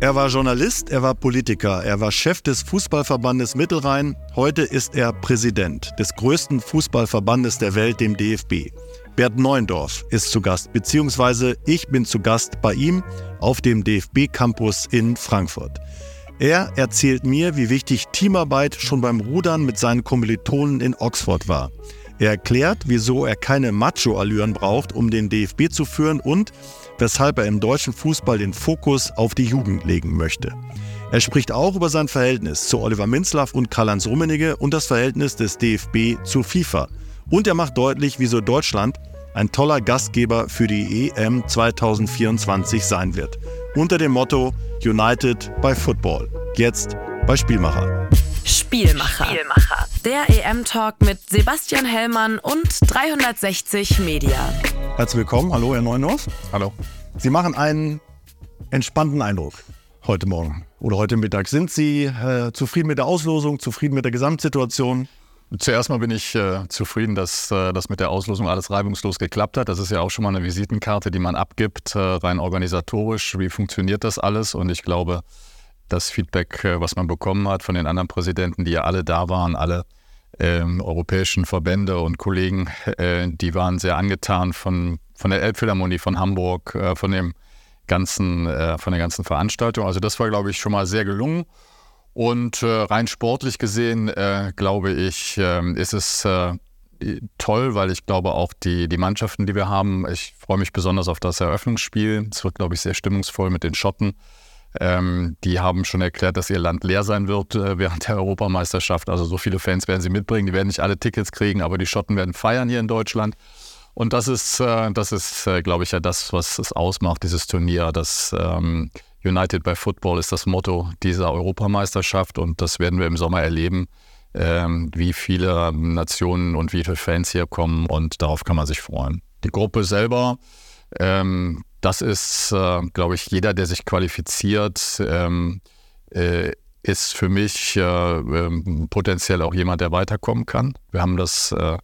Er war Journalist, er war Politiker, er war Chef des Fußballverbandes Mittelrhein. Heute ist er Präsident des größten Fußballverbandes der Welt, dem DFB. Bert Neuendorf ist zu Gast, beziehungsweise ich bin zu Gast bei ihm auf dem DFB-Campus in Frankfurt. Er erzählt mir, wie wichtig Teamarbeit schon beim Rudern mit seinen Kommilitonen in Oxford war. Er erklärt, wieso er keine Macho-Allüren braucht, um den DFB zu führen und weshalb er im deutschen Fußball den Fokus auf die Jugend legen möchte. Er spricht auch über sein Verhältnis zu Oliver Minzlaff und Karl-Heinz Rummenigge und das Verhältnis des DFB zur FIFA. Und er macht deutlich, wieso Deutschland ein toller Gastgeber für die EM 2024 sein wird. Unter dem Motto United by Football. Jetzt bei Spielmacher. Spielmacher. Spielmacher. Der EM-Talk mit Sebastian Hellmann und 360 Media. Herzlich willkommen. Hallo, Herr Neunhoff. Hallo. Sie machen einen entspannten Eindruck heute Morgen oder heute Mittag. Sind Sie äh, zufrieden mit der Auslosung, zufrieden mit der Gesamtsituation? Zuerst mal bin ich äh, zufrieden, dass äh, das mit der Auslosung alles reibungslos geklappt hat. Das ist ja auch schon mal eine Visitenkarte, die man abgibt, äh, rein organisatorisch. Wie funktioniert das alles? Und ich glaube, das Feedback, äh, was man bekommen hat von den anderen Präsidenten, die ja alle da waren, alle ähm, europäischen Verbände und Kollegen, äh, die waren sehr angetan von, von der Elbphilharmonie von Hamburg, äh, von dem ganzen, äh, von der ganzen Veranstaltung. Also das war, glaube ich, schon mal sehr gelungen. Und äh, rein sportlich gesehen, äh, glaube ich, ist es toll, weil ich glaube auch die, die Mannschaften, die wir haben, ich freue mich besonders auf das Eröffnungsspiel. Es wird, glaube ich, sehr stimmungsvoll mit den Schotten. Ähm, die haben schon erklärt, dass ihr Land leer sein wird äh, während der Europameisterschaft. Also so viele Fans werden sie mitbringen. Die werden nicht alle Tickets kriegen, aber die Schotten werden feiern hier in Deutschland. Und das ist, äh, das ist, äh, glaube ich, ja das, was es ausmacht, dieses Turnier. Das ähm, United by Football ist das Motto dieser Europameisterschaft und das werden wir im Sommer erleben, ähm, wie viele Nationen und wie viele Fans hier kommen und darauf kann man sich freuen. Die Gruppe selber ähm, das ist, äh, glaube ich, jeder, der sich qualifiziert, ähm, äh, ist für mich äh, ähm, potenziell auch jemand, der weiterkommen kann. Wir haben das, äh,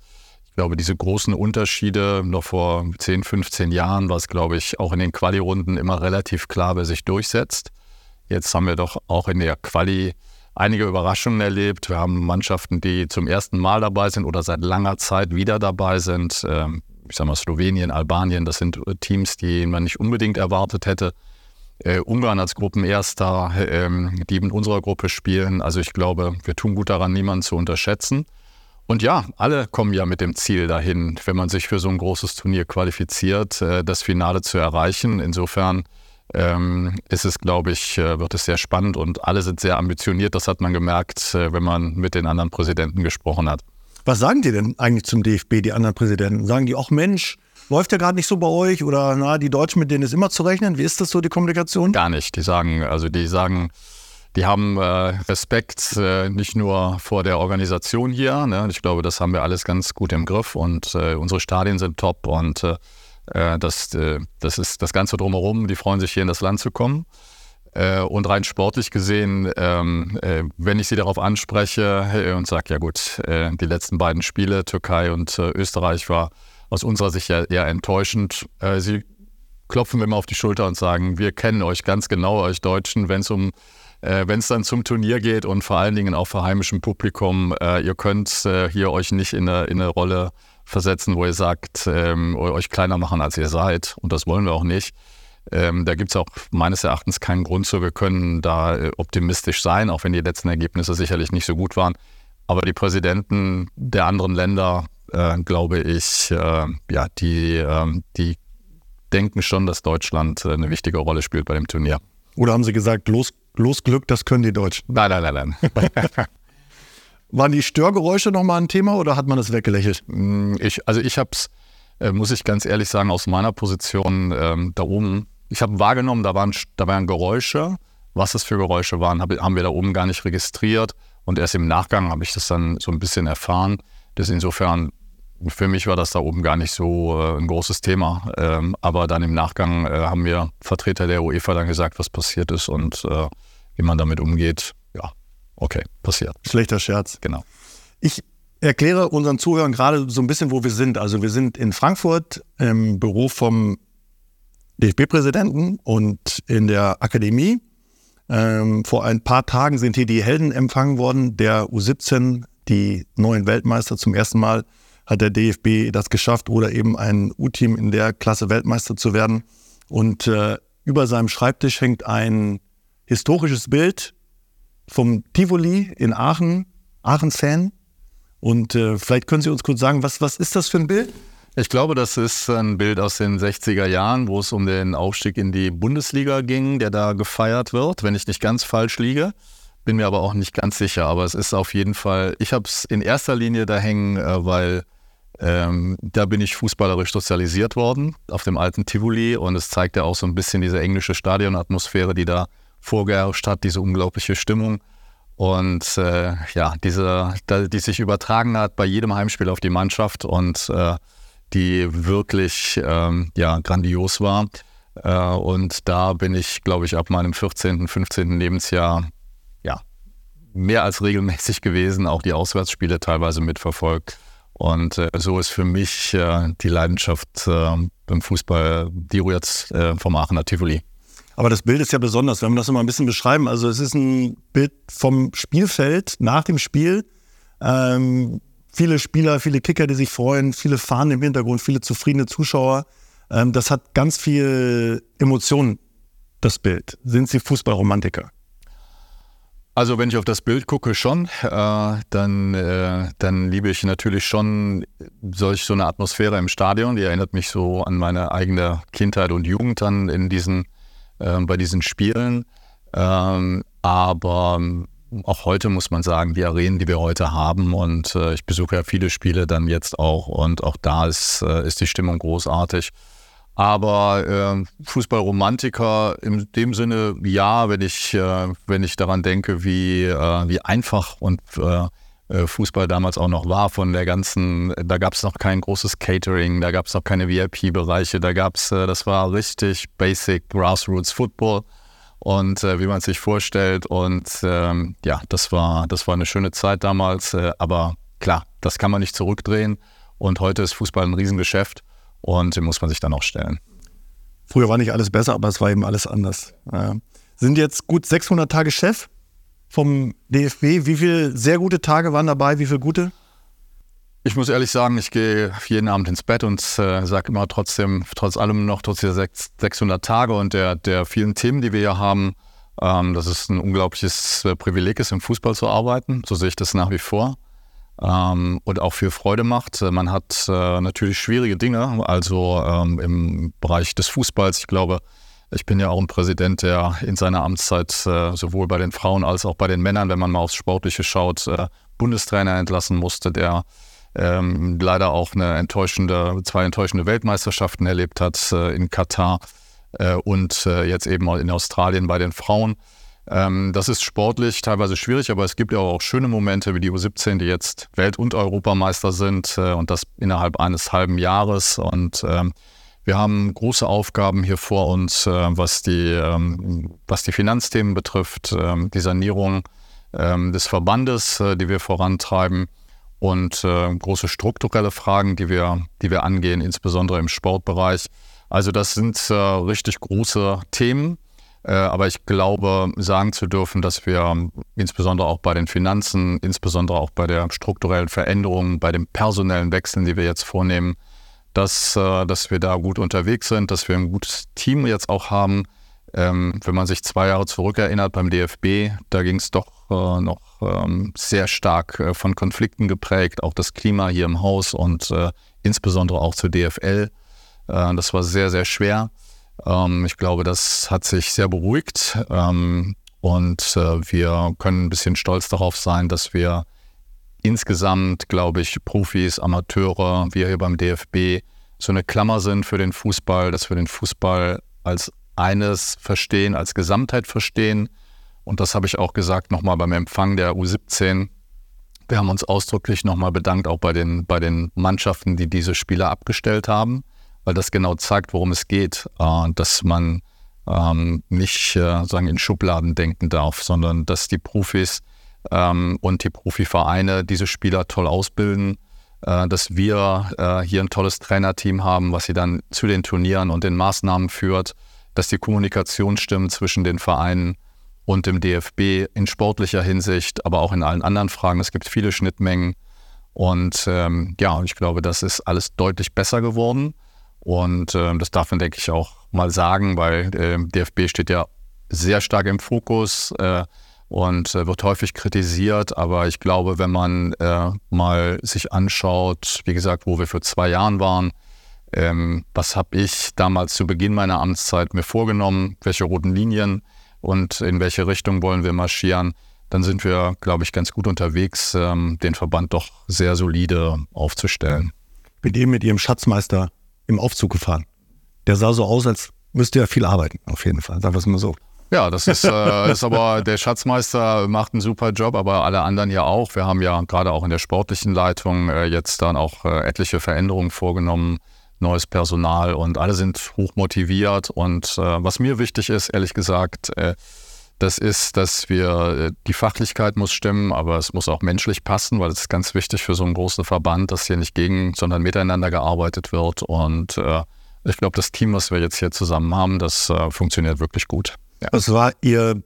ich glaube, diese großen Unterschiede noch vor 10, 15 Jahren war es, glaube ich, auch in den Quali-Runden immer relativ klar, wer sich durchsetzt. Jetzt haben wir doch auch in der Quali einige Überraschungen erlebt. Wir haben Mannschaften, die zum ersten Mal dabei sind oder seit langer Zeit wieder dabei sind. Ähm, ich sag mal, Slowenien, Albanien, das sind äh, Teams, die man nicht unbedingt erwartet hätte. Äh, Ungarn als Gruppenerster, ähm, die in unserer Gruppe spielen. Also ich glaube, wir tun gut daran, niemanden zu unterschätzen. Und ja, alle kommen ja mit dem Ziel dahin, wenn man sich für so ein großes Turnier qualifiziert, äh, das Finale zu erreichen. Insofern ähm, ist es, glaube ich, äh, wird es sehr spannend und alle sind sehr ambitioniert. Das hat man gemerkt, äh, wenn man mit den anderen Präsidenten gesprochen hat. Was sagen die denn eigentlich zum DFB, die anderen Präsidenten? Sagen die auch, Mensch, läuft ja gerade nicht so bei euch oder na, die Deutschen, mit denen ist immer zu rechnen? Wie ist das so, die Kommunikation? Gar nicht. Die sagen, also die sagen, die haben äh, Respekt äh, nicht nur vor der Organisation hier. Ne? Ich glaube, das haben wir alles ganz gut im Griff und äh, unsere Stadien sind top und äh, äh, das, äh, das ist das Ganze drumherum. Die freuen sich hier in das Land zu kommen. Äh, und rein sportlich gesehen, ähm, äh, wenn ich sie darauf anspreche äh, und sage, ja gut, die letzten beiden Spiele, Türkei und Österreich, war aus unserer Sicht ja eher enttäuschend. sie klopfen mir immer auf die Schulter und sagen, wir kennen euch ganz genau, euch Deutschen, wenn es um wenn es dann zum Turnier geht und vor allen Dingen auch vor heimischem Publikum, ihr könnt hier euch nicht in eine, in eine Rolle versetzen, wo ihr sagt, ähm, euch kleiner machen, als ihr seid. Und das wollen wir auch nicht. Ähm, da gibt es auch meines Erachtens keinen Grund zu. Wir können da äh, optimistisch sein, auch wenn die letzten Ergebnisse sicherlich nicht so gut waren. Aber die Präsidenten der anderen Länder, äh, glaube ich, äh, ja, die, äh, die denken schon, dass Deutschland äh, eine wichtige Rolle spielt bei dem Turnier. Oder haben sie gesagt, los, los Glück, das können die Deutschen? Nein, nein, nein, nein. Waren die Störgeräusche nochmal ein Thema oder hat man das weggelächelt? Mm, ich, also ich habe es, äh, muss ich ganz ehrlich sagen, aus meiner Position ähm, da oben ich habe wahrgenommen, da waren, da waren Geräusche. Was es für Geräusche waren, hab, haben wir da oben gar nicht registriert. Und erst im Nachgang habe ich das dann so ein bisschen erfahren. Das insofern, für mich war das da oben gar nicht so äh, ein großes Thema. Ähm, aber dann im Nachgang äh, haben mir Vertreter der UEFA dann gesagt, was passiert ist und äh, wie man damit umgeht. Ja, okay, passiert. Schlechter Scherz. Genau. Ich erkläre unseren Zuhörern gerade so ein bisschen, wo wir sind. Also wir sind in Frankfurt im Büro vom DFB-Präsidenten und in der Akademie Ähm, vor ein paar Tagen sind hier die Helden empfangen worden, der U17, die neuen Weltmeister. Zum ersten Mal hat der DFB das geschafft oder eben ein U-Team in der Klasse Weltmeister zu werden. Und äh, über seinem Schreibtisch hängt ein historisches Bild vom Tivoli in Aachen, Aachen-Fan. Und äh, vielleicht können Sie uns kurz sagen, was, was ist das für ein Bild? Ich glaube, das ist ein Bild aus den 60er Jahren, wo es um den Aufstieg in die Bundesliga ging, der da gefeiert wird, wenn ich nicht ganz falsch liege. Bin mir aber auch nicht ganz sicher, aber es ist auf jeden Fall, ich habe es in erster Linie da hängen, äh, weil ähm, da bin ich fußballerisch sozialisiert worden auf dem alten Tivoli und es zeigt ja auch so ein bisschen diese englische Stadionatmosphäre, die da vorgeherrscht hat, diese unglaubliche Stimmung und äh, ja, diese, die sich übertragen hat bei jedem Heimspiel auf die Mannschaft und äh, die wirklich ähm, ja, grandios war. Äh, und da bin ich, glaube ich, ab meinem 14., 15. Lebensjahr ja, mehr als regelmäßig gewesen, auch die Auswärtsspiele teilweise mitverfolgt. Und äh, so ist für mich äh, die Leidenschaft äh, beim Fußball, die rührt äh, vom Aachener Tivoli. Aber das Bild ist ja besonders, wenn wir das nochmal ein bisschen beschreiben. Also es ist ein Bild vom Spielfeld nach dem Spiel. Ähm, viele Spieler, viele Kicker, die sich freuen, viele Fahnen im Hintergrund, viele zufriedene Zuschauer. Ähm, das hat ganz viel Emotionen, das Bild. Sind Sie Fußballromantiker? Also wenn ich auf das Bild gucke, schon, äh, dann, äh, dann liebe ich natürlich schon solch so eine Atmosphäre im Stadion. Die erinnert mich so an meine eigene Kindheit und Jugend dann in diesen, äh, bei diesen Spielen. Ähm, aber auch heute muss man sagen, die Arenen, die wir heute haben und äh, ich besuche ja viele Spiele dann jetzt auch und auch da ist, äh, ist die Stimmung großartig. Aber äh, Fußballromantiker in dem Sinne, ja, wenn ich, äh, wenn ich daran denke, wie, äh, wie einfach und äh, Fußball damals auch noch war von der ganzen, da gab es noch kein großes Catering, da gab es noch keine VIP-Bereiche, da gab es, das war richtig basic Grassroots Football und äh, wie man sich vorstellt. Und ähm, ja, das war, das war eine schöne Zeit damals. Äh, aber klar, das kann man nicht zurückdrehen. Und heute ist Fußball ein Riesengeschäft und den muss man sich dann auch stellen. Früher war nicht alles besser, aber es war eben alles anders. Ja. Sind jetzt gut 600 Tage Chef vom DFB. Wie viele sehr gute Tage waren dabei? Wie viele gute? Ich muss ehrlich sagen, ich gehe jeden Abend ins Bett und äh, sage immer trotzdem, trotz allem noch, trotz dieser 600 Tage und der, der vielen Themen, die wir hier haben, ähm, dass es ein unglaubliches äh, Privileg ist, im Fußball zu arbeiten. So sehe ich das nach wie vor. Ähm, und auch viel Freude macht. Äh, man hat äh, natürlich schwierige Dinge, also ähm, im Bereich des Fußballs. Ich glaube, ich bin ja auch ein Präsident, der in seiner Amtszeit äh, sowohl bei den Frauen als auch bei den Männern, wenn man mal aufs Sportliche schaut, äh, Bundestrainer entlassen musste, der ähm, leider auch eine enttäuschende, zwei enttäuschende Weltmeisterschaften erlebt hat äh, in Katar äh, und äh, jetzt eben in Australien bei den Frauen. Ähm, das ist sportlich teilweise schwierig, aber es gibt ja auch schöne Momente wie die U17, die jetzt Welt- und Europameister sind äh, und das innerhalb eines halben Jahres. Und ähm, wir haben große Aufgaben hier vor uns, äh, was, die, ähm, was die Finanzthemen betrifft, ähm, die Sanierung ähm, des Verbandes, äh, die wir vorantreiben und äh, große strukturelle Fragen, die wir, die wir angehen, insbesondere im Sportbereich. Also das sind äh, richtig große Themen. Äh, aber ich glaube, sagen zu dürfen, dass wir insbesondere auch bei den Finanzen, insbesondere auch bei der strukturellen Veränderung, bei den personellen Wechseln, die wir jetzt vornehmen, dass, äh, dass wir da gut unterwegs sind, dass wir ein gutes Team jetzt auch haben. Ähm, wenn man sich zwei Jahre zurückerinnert beim DFB, da ging es doch äh, noch ähm, sehr stark äh, von Konflikten geprägt, auch das Klima hier im Haus und äh, insbesondere auch zur DFL. Das war sehr, sehr schwer. Ähm, ich glaube, das hat sich sehr beruhigt ähm, und wir können ein bisschen stolz darauf sein, dass wir insgesamt, glaube ich, Profis, Amateure, wir hier beim DFB so eine Klammer sind für den Fußball, dass wir den Fußball als eines verstehen, als Gesamtheit verstehen und das habe ich auch gesagt nochmal beim Empfang der U17. Wir haben uns ausdrücklich nochmal bedankt, auch bei den, bei den Mannschaften, die diese Spieler abgestellt haben, weil das genau zeigt, worum es geht, äh, dass man ähm, nicht äh, sagen in Schubladen denken darf, sondern dass die Profis ähm, und die Profivereine diese Spieler toll ausbilden, äh, dass wir hier ein tolles Trainerteam haben, was sie dann zu den Turnieren und den Maßnahmen führt, dass die Kommunikation stimmt zwischen den Vereinen und dem DFB in sportlicher Hinsicht, aber auch in allen anderen Fragen. Es gibt viele Schnittmengen. Und ähm, ja, ich glaube, das ist alles deutlich besser geworden. Und äh, das darf man, denke ich, auch mal sagen, weil äh, DFB steht ja sehr stark im Fokus äh, und äh, wird häufig kritisiert. Aber ich glaube, wenn man äh, mal sich anschaut, wie gesagt, wo wir für zwei Jahren waren, ähm, was habe ich damals zu Beginn meiner Amtszeit mir vorgenommen, welche roten Linien und in welche Richtung wollen wir marschieren, dann sind wir, glaube ich, ganz gut unterwegs, ähm, den Verband doch sehr solide aufzustellen. Ich bin eben mit Ihrem Schatzmeister im Aufzug gefahren. Der sah so aus, als müsste er viel arbeiten, auf jeden Fall. Sagen wir es mal so. Ja, das ist, äh, ist aber, der Schatzmeister macht einen super Job, aber alle anderen ja auch. Wir haben ja gerade auch in der sportlichen Leitung äh, jetzt dann auch äh, etliche Veränderungen vorgenommen neues Personal und alle sind hoch motiviert. Und äh, was mir wichtig ist, ehrlich gesagt, äh, das ist, dass wir, äh, die Fachlichkeit muss stimmen, aber es muss auch menschlich passen, weil es ist ganz wichtig für so einen großen Verband, dass hier nicht gegen, sondern miteinander gearbeitet wird. Und äh, ich glaube, das Team, was wir jetzt hier zusammen haben, das äh, funktioniert wirklich gut. Ja. Was war Ihr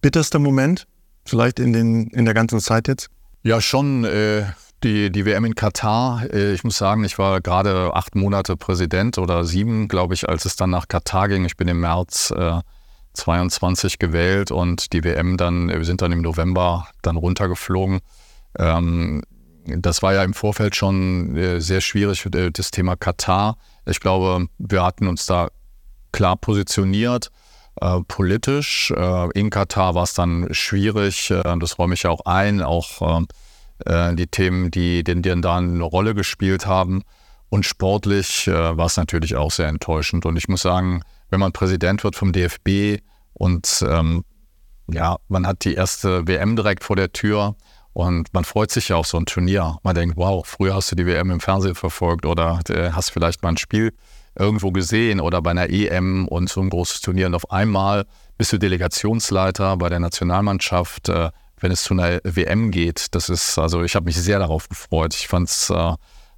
bitterster Moment, vielleicht in, den, in der ganzen Zeit jetzt? Ja, schon. Äh, die, die WM in Katar, äh, ich muss sagen, ich war gerade acht Monate Präsident oder sieben, glaube ich, als es dann nach Katar ging. Ich bin im März äh, 22 gewählt und die WM dann, wir sind dann im November dann runtergeflogen. Ähm, das war ja im Vorfeld schon äh, sehr schwierig, äh, das Thema Katar. Ich glaube, wir hatten uns da klar positioniert. Äh, politisch. Äh, in Katar war es dann schwierig, äh, das räume ich ja auch ein, auch äh, die Themen, die, die, die da eine Rolle gespielt haben. Und sportlich äh, war es natürlich auch sehr enttäuschend. Und ich muss sagen, wenn man Präsident wird vom DFB und ähm, ja, man hat die erste WM direkt vor der Tür und man freut sich ja auf so ein Turnier. Man denkt, wow, früher hast du die WM im Fernsehen verfolgt oder äh, hast vielleicht mal ein Spiel irgendwo gesehen oder bei einer EM und so ein großes Turnier. Und auf einmal bist du Delegationsleiter bei der Nationalmannschaft. Äh, wenn es zu einer WM geht. Das ist, also ich habe mich sehr darauf gefreut. Ich fand es äh,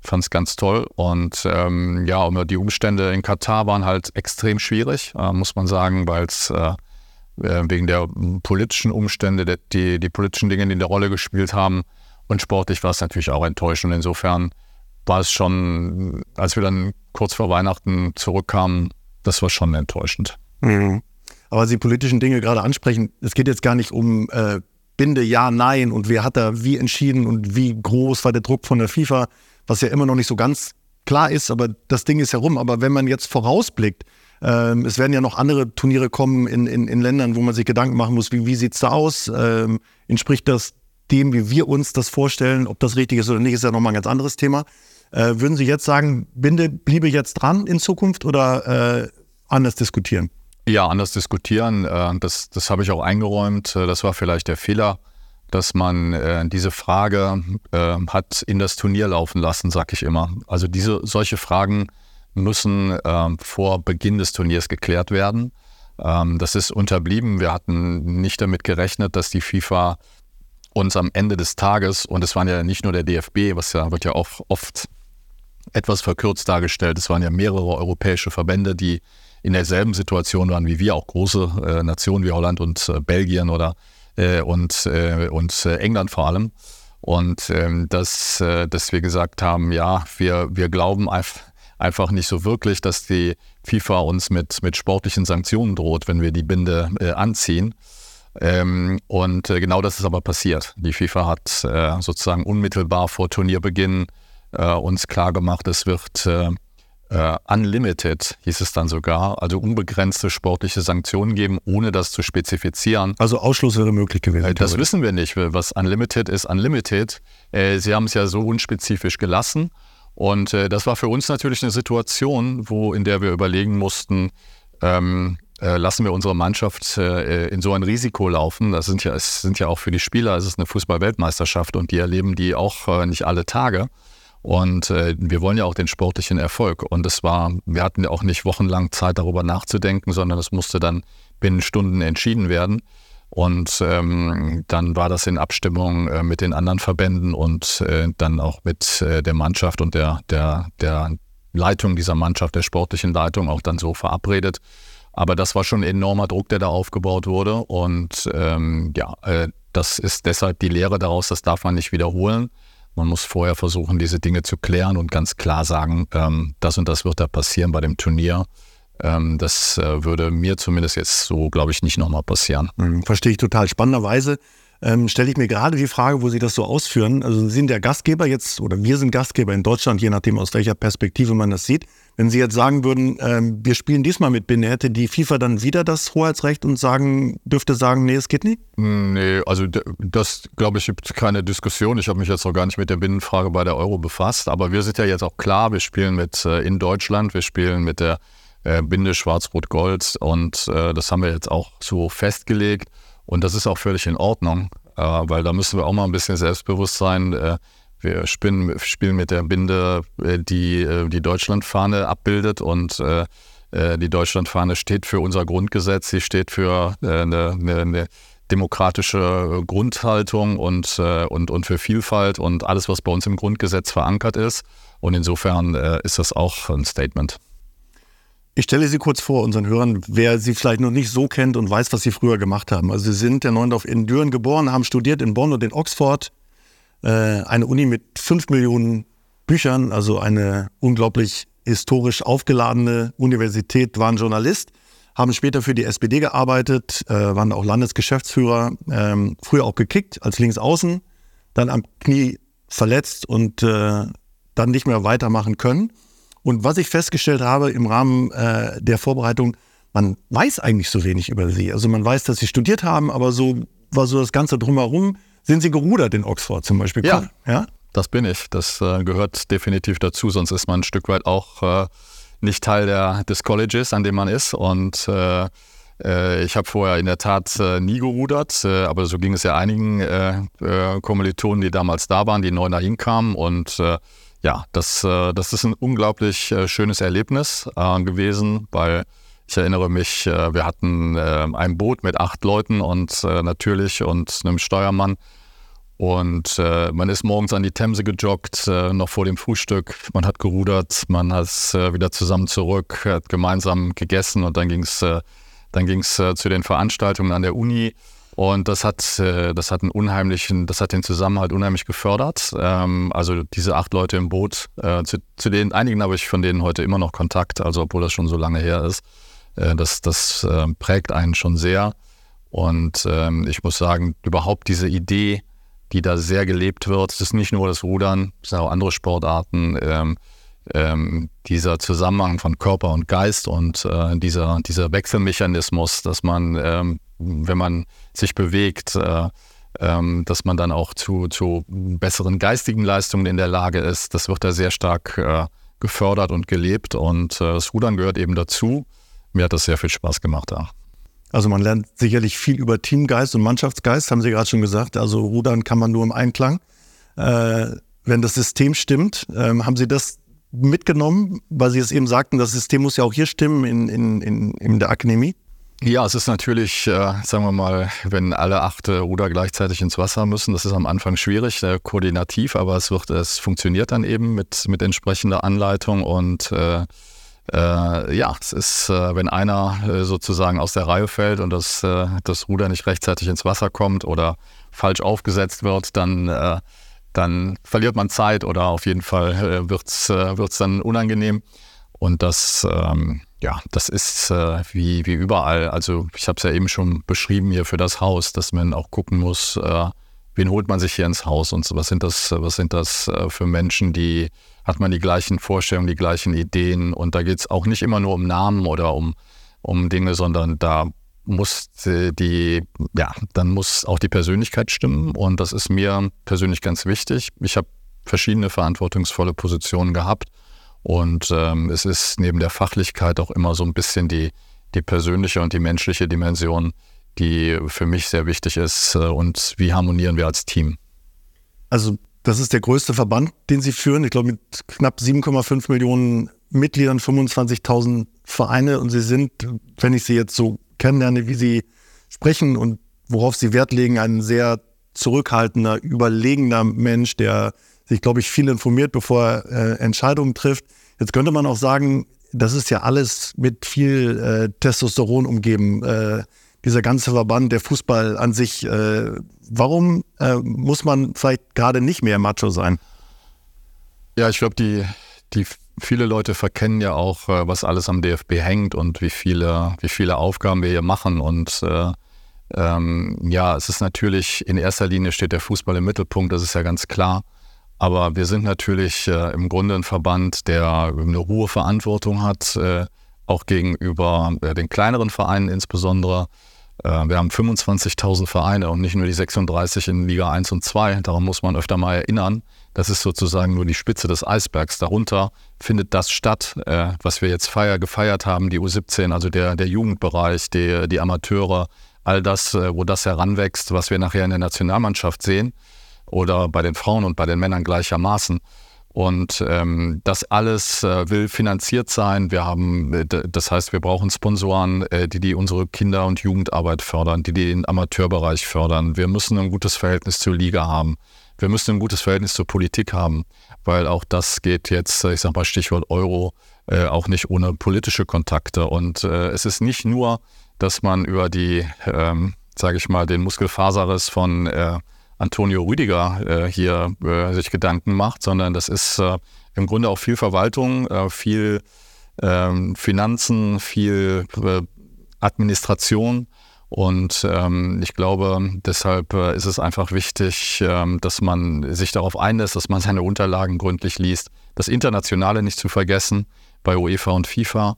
fand's ganz toll. Und ähm, ja, die Umstände in Katar waren halt extrem schwierig, äh, muss man sagen, weil es äh, äh, wegen der politischen Umstände, die, die politischen Dinge, die eine Rolle gespielt haben. Und sportlich war es natürlich auch enttäuschend. Insofern war es schon, als wir dann kurz vor Weihnachten zurückkamen, das war schon enttäuschend. Mhm. Aber Sie politischen Dinge gerade ansprechen, es geht jetzt gar nicht um äh, Binde ja, nein und wer hat da wie entschieden und wie groß war der Druck von der FIFA, was ja immer noch nicht so ganz klar ist, aber das Ding ist herum. Aber wenn man jetzt vorausblickt, ähm, es werden ja noch andere Turniere kommen in, in, in Ländern, wo man sich Gedanken machen muss, wie, wie sieht es da aus? Ähm, entspricht das dem, wie wir uns das vorstellen? Ob das richtig ist oder nicht, ist ja nochmal ein ganz anderes Thema. Äh, würden Sie jetzt sagen, Binde bliebe jetzt dran in Zukunft oder äh, anders diskutieren? Ja, anders diskutieren. Äh, das, das habe ich auch eingeräumt. Äh, das war vielleicht der Fehler, dass man äh, diese Frage hat in das Turnier laufen lassen, sage ich immer. Also diese solche Fragen müssen vor Beginn des Turniers geklärt werden. Ähm, das ist unterblieben. Wir hatten nicht damit gerechnet, dass die FIFA uns am Ende des Tages, und es waren ja nicht nur der DFB, was ja wird ja auch oft etwas verkürzt dargestellt, es waren ja mehrere europäische Verbände, die in derselben Situation waren wie wir, auch große äh, Nationen wie Holland und äh, Belgien oder äh, und, äh, und äh, England vor allem. Und ähm, dass, äh, dass wir gesagt haben, ja, wir, wir glauben einfach, einfach nicht so wirklich, dass die FIFA uns mit, mit sportlichen Sanktionen droht, wenn wir die Binde anziehen. Ähm, und genau das ist aber passiert. Die FIFA hat sozusagen unmittelbar vor Turnierbeginn uns klargemacht, es wird Uh, unlimited hieß es dann sogar, also unbegrenzte sportliche Sanktionen geben, ohne das zu spezifizieren. Also Ausschluss wäre möglich gewesen. Äh, das wissen wir nicht. Was unlimited ist, unlimited. Äh, Sie haben es ja so unspezifisch gelassen. Und äh, das war für uns natürlich eine Situation, wo in der wir überlegen mussten, ähm, äh, lassen wir unsere Mannschaft äh, in so ein Risiko laufen. Das sind ja, es sind ja auch für die Spieler, es ist eine Fußball-Weltmeisterschaft und die erleben die auch nicht alle Tage. Und äh, wir wollen ja auch den sportlichen Erfolg. Und es war, wir hatten ja auch nicht wochenlang Zeit, darüber nachzudenken, sondern es musste dann binnen Stunden entschieden werden. Und ähm, dann war das in Abstimmung äh, mit den anderen Verbänden und äh, dann auch mit äh, der Mannschaft und der, der, der Leitung dieser Mannschaft, der sportlichen Leitung, auch dann so verabredet. Aber das war schon ein enormer Druck, der da aufgebaut wurde. Und ähm, ja, äh, das ist deshalb die Lehre daraus, das darf man nicht wiederholen. Man muss vorher versuchen, diese Dinge zu klären und ganz klar sagen, ähm, das und das wird da passieren bei dem Turnier. Ähm, das äh, würde mir zumindest jetzt so, glaube ich, nicht nochmal passieren. Mhm, verstehe ich total. Spannenderweise ähm, stelle ich mir gerade die Frage, wo Sie das so ausführen. Also Sie sind der Gastgeber jetzt, oder wir sind Gastgeber in Deutschland, je nachdem, aus welcher Perspektive man das sieht. Wenn Sie jetzt sagen würden, ähm, wir spielen diesmal mit Binde, hätte die FIFA dann wieder das Hoheitsrecht und sagen, dürfte sagen, nee, es geht nicht? Nee, also das, glaube ich, gibt keine Diskussion. Ich habe mich jetzt auch gar nicht mit der Binnenfrage bei der Euro befasst, aber wir sind ja jetzt auch klar, wir spielen mit äh, in Deutschland, wir spielen mit der äh, Binde Schwarz-Rot-Gold und äh, das haben wir jetzt auch so festgelegt. Und das ist auch völlig in Ordnung, äh, weil da müssen wir auch mal ein bisschen selbstbewusst sein. Äh, wir spielen, spielen mit der Binde, äh, die äh, die Deutschlandfahne abbildet und äh, die Deutschlandfahne steht für unser Grundgesetz, sie steht für eine, eine, eine demokratische Grundhaltung und, und, und für Vielfalt und alles, was bei uns im Grundgesetz verankert ist. Und insofern ist das auch ein Statement. Ich stelle Sie kurz vor, unseren Hörern, wer Sie vielleicht noch nicht so kennt und weiß, was Sie früher gemacht haben. Also Sie sind der Neundorf in Düren geboren, haben studiert in Bonn und in Oxford. Äh, eine Uni mit fünf Millionen Büchern, also eine unglaublich historisch aufgeladene Universität, waren Journalist, haben später für die SPD gearbeitet, äh, waren auch Landesgeschäftsführer, ähm, früher auch gekickt als Linksaußen, dann am Knie verletzt und äh, dann nicht mehr weitermachen können und was ich festgestellt habe im Rahmen äh, der Vorbereitung, man weiß eigentlich so wenig über sie. Also man weiß, dass sie studiert haben, aber so war so das Ganze drumherum. Sind sie gerudert in Oxford zum Beispiel? Ja, ja? das bin ich. Das äh, gehört definitiv dazu, sonst ist man ein Stück weit auch äh, nicht Teil der, des Colleges, an dem man ist. Und äh, äh ich habe vorher in der Tat äh, nie gerudert, aber so ging es ja einigen Kommilitonen, die damals da waren, die neu dahin kamen und ja, das, äh, das ist ein unglaublich äh, schönes Erlebnis äh, gewesen, weil ich erinnere mich, wir hatten ein Boot mit acht Leuten und natürlich und einem Steuermann. Und man ist morgens an die Themse gejoggt, noch vor dem Frühstück. Man hat gerudert, man hat wieder zusammen zurück, hat gemeinsam gegessen und dann ging es dann ging's, zu den Veranstaltungen an der Uni. Und das hat, äh, das hat einen unheimlichen, das hat den Zusammenhalt unheimlich gefördert. Ähm, also diese acht Leute im Boot, äh, zu, zu denen einigen habe ich von denen heute immer noch Kontakt, also obwohl das schon so lange her ist. Äh, das das prägt einen schon sehr. Und ähm, ich muss sagen, überhaupt diese Idee, die da sehr gelebt wird, das ist nicht nur das Rudern, es sind auch andere Sportarten. Ähm, ähm, dieser Zusammenhang von Körper und Geist und dieser, dieser Wechselmechanismus, dass man, ähm, wenn man sich bewegt, äh, ähm, dass man dann auch zu, zu besseren geistigen Leistungen in der Lage ist, das wird da sehr stark äh, gefördert und gelebt und äh, das Rudern gehört eben dazu. Mir hat das sehr viel Spaß gemacht da. Also man lernt sicherlich viel über Teamgeist und Mannschaftsgeist, haben Sie gerade schon gesagt. Also Rudern kann man nur im Einklang. Äh, wenn das System stimmt, ähm, haben Sie das mitgenommen, weil Sie es eben sagten, das System muss ja auch hier stimmen in, in, in, in der Akademie? Ja, es ist natürlich, äh, sagen wir mal, wenn alle acht äh, Ruder gleichzeitig ins Wasser müssen, das ist am Anfang schwierig, äh, koordinativ, aber es wird, es funktioniert dann eben mit, mit entsprechender Anleitung und äh, äh, ja, es ist, äh, wenn einer sozusagen aus der Reihe fällt und das, das Ruder nicht rechtzeitig ins Wasser kommt oder falsch aufgesetzt wird, dann dann verliert man Zeit oder auf jeden Fall äh, wird es dann unangenehm. Und das, ähm, ja, das ist äh, wie, wie überall. Also ich habe es ja eben schon beschrieben hier für das Haus, dass man auch gucken muss, äh, wen holt man sich hier ins Haus und. Was sind das, was sind das äh, für Menschen, die, hat man die gleichen Vorstellungen, die gleichen Ideen. Und da geht es auch nicht immer nur um Namen oder um, um Dinge, sondern da muss die, ja, dann muss auch die Persönlichkeit stimmen und das ist mir persönlich ganz wichtig. Ich habe verschiedene verantwortungsvolle Positionen gehabt und ähm, es ist neben der Fachlichkeit auch immer so ein bisschen die, die persönliche und die menschliche Dimension, die für mich sehr wichtig ist äh, und wie harmonieren wir als Team. Also das ist der größte Verband, den Sie führen. Ich glaube mit knapp 7,5 Millionen Mitgliedern, 25.000 Vereine und Sie sind, wenn ich Sie jetzt so kennenlerne, wie sie sprechen und worauf sie Wert legen, ein sehr zurückhaltender, überlegender Mensch, der sich, glaube ich, viel informiert, bevor er äh, Entscheidungen trifft. Jetzt könnte man auch sagen, das ist ja alles mit viel äh, Testosteron umgeben. Äh, dieser ganze Verband, der Fußball an sich. Äh, warum äh, muss man vielleicht gerade nicht mehr Macho sein? Ja, ich glaube, die, die viele Leute verkennen ja auch, äh, was alles am DFB hängt und wie viele, wie viele Aufgaben wir hier machen. Und äh, ähm, ja, es ist natürlich, in erster Linie steht der Fußball im Mittelpunkt, das ist ja ganz klar. Aber wir sind natürlich äh, im Grunde ein Verband, der eine hohe Verantwortung hat, äh, auch gegenüber äh, den kleineren Vereinen insbesondere. Äh, wir haben 25.000 Vereine und nicht nur die 36 in Liga 1 und 2. Daran muss man öfter mal erinnern. Das ist sozusagen nur die Spitze des Eisbergs. Darunter findet das statt, äh, was wir jetzt feier, gefeiert haben, die U17, also der, der Jugendbereich, die, die Amateure, all das, äh, wo das heranwächst, was wir nachher in der Nationalmannschaft sehen oder bei den Frauen und bei den Männern gleichermaßen. Und ähm, das alles äh, will finanziert sein. Wir haben, äh, das heißt, wir brauchen Sponsoren, äh, die, die unsere Kinder- und Jugendarbeit fördern, die, die den Amateurbereich fördern. Wir müssen ein gutes Verhältnis zur Liga haben. Wir müssen ein gutes Verhältnis zur Politik haben, weil auch das geht jetzt, ich sag mal Stichwort Euro, äh, auch nicht ohne politische Kontakte. Und äh, es ist nicht nur, dass man über die, ähm, sage ich mal, den Muskelfaserriss von äh, Antonio Rüdiger äh, hier äh, sich Gedanken macht, sondern das ist äh, im Grunde auch viel Verwaltung, äh, viel ähm, Finanzen, viel äh, Administration. Und ähm, ich glaube, deshalb äh, ist es einfach wichtig, ähm, dass man sich darauf einlässt, dass man seine Unterlagen gründlich liest. Das Internationale nicht zu vergessen bei UEFA und FIFA.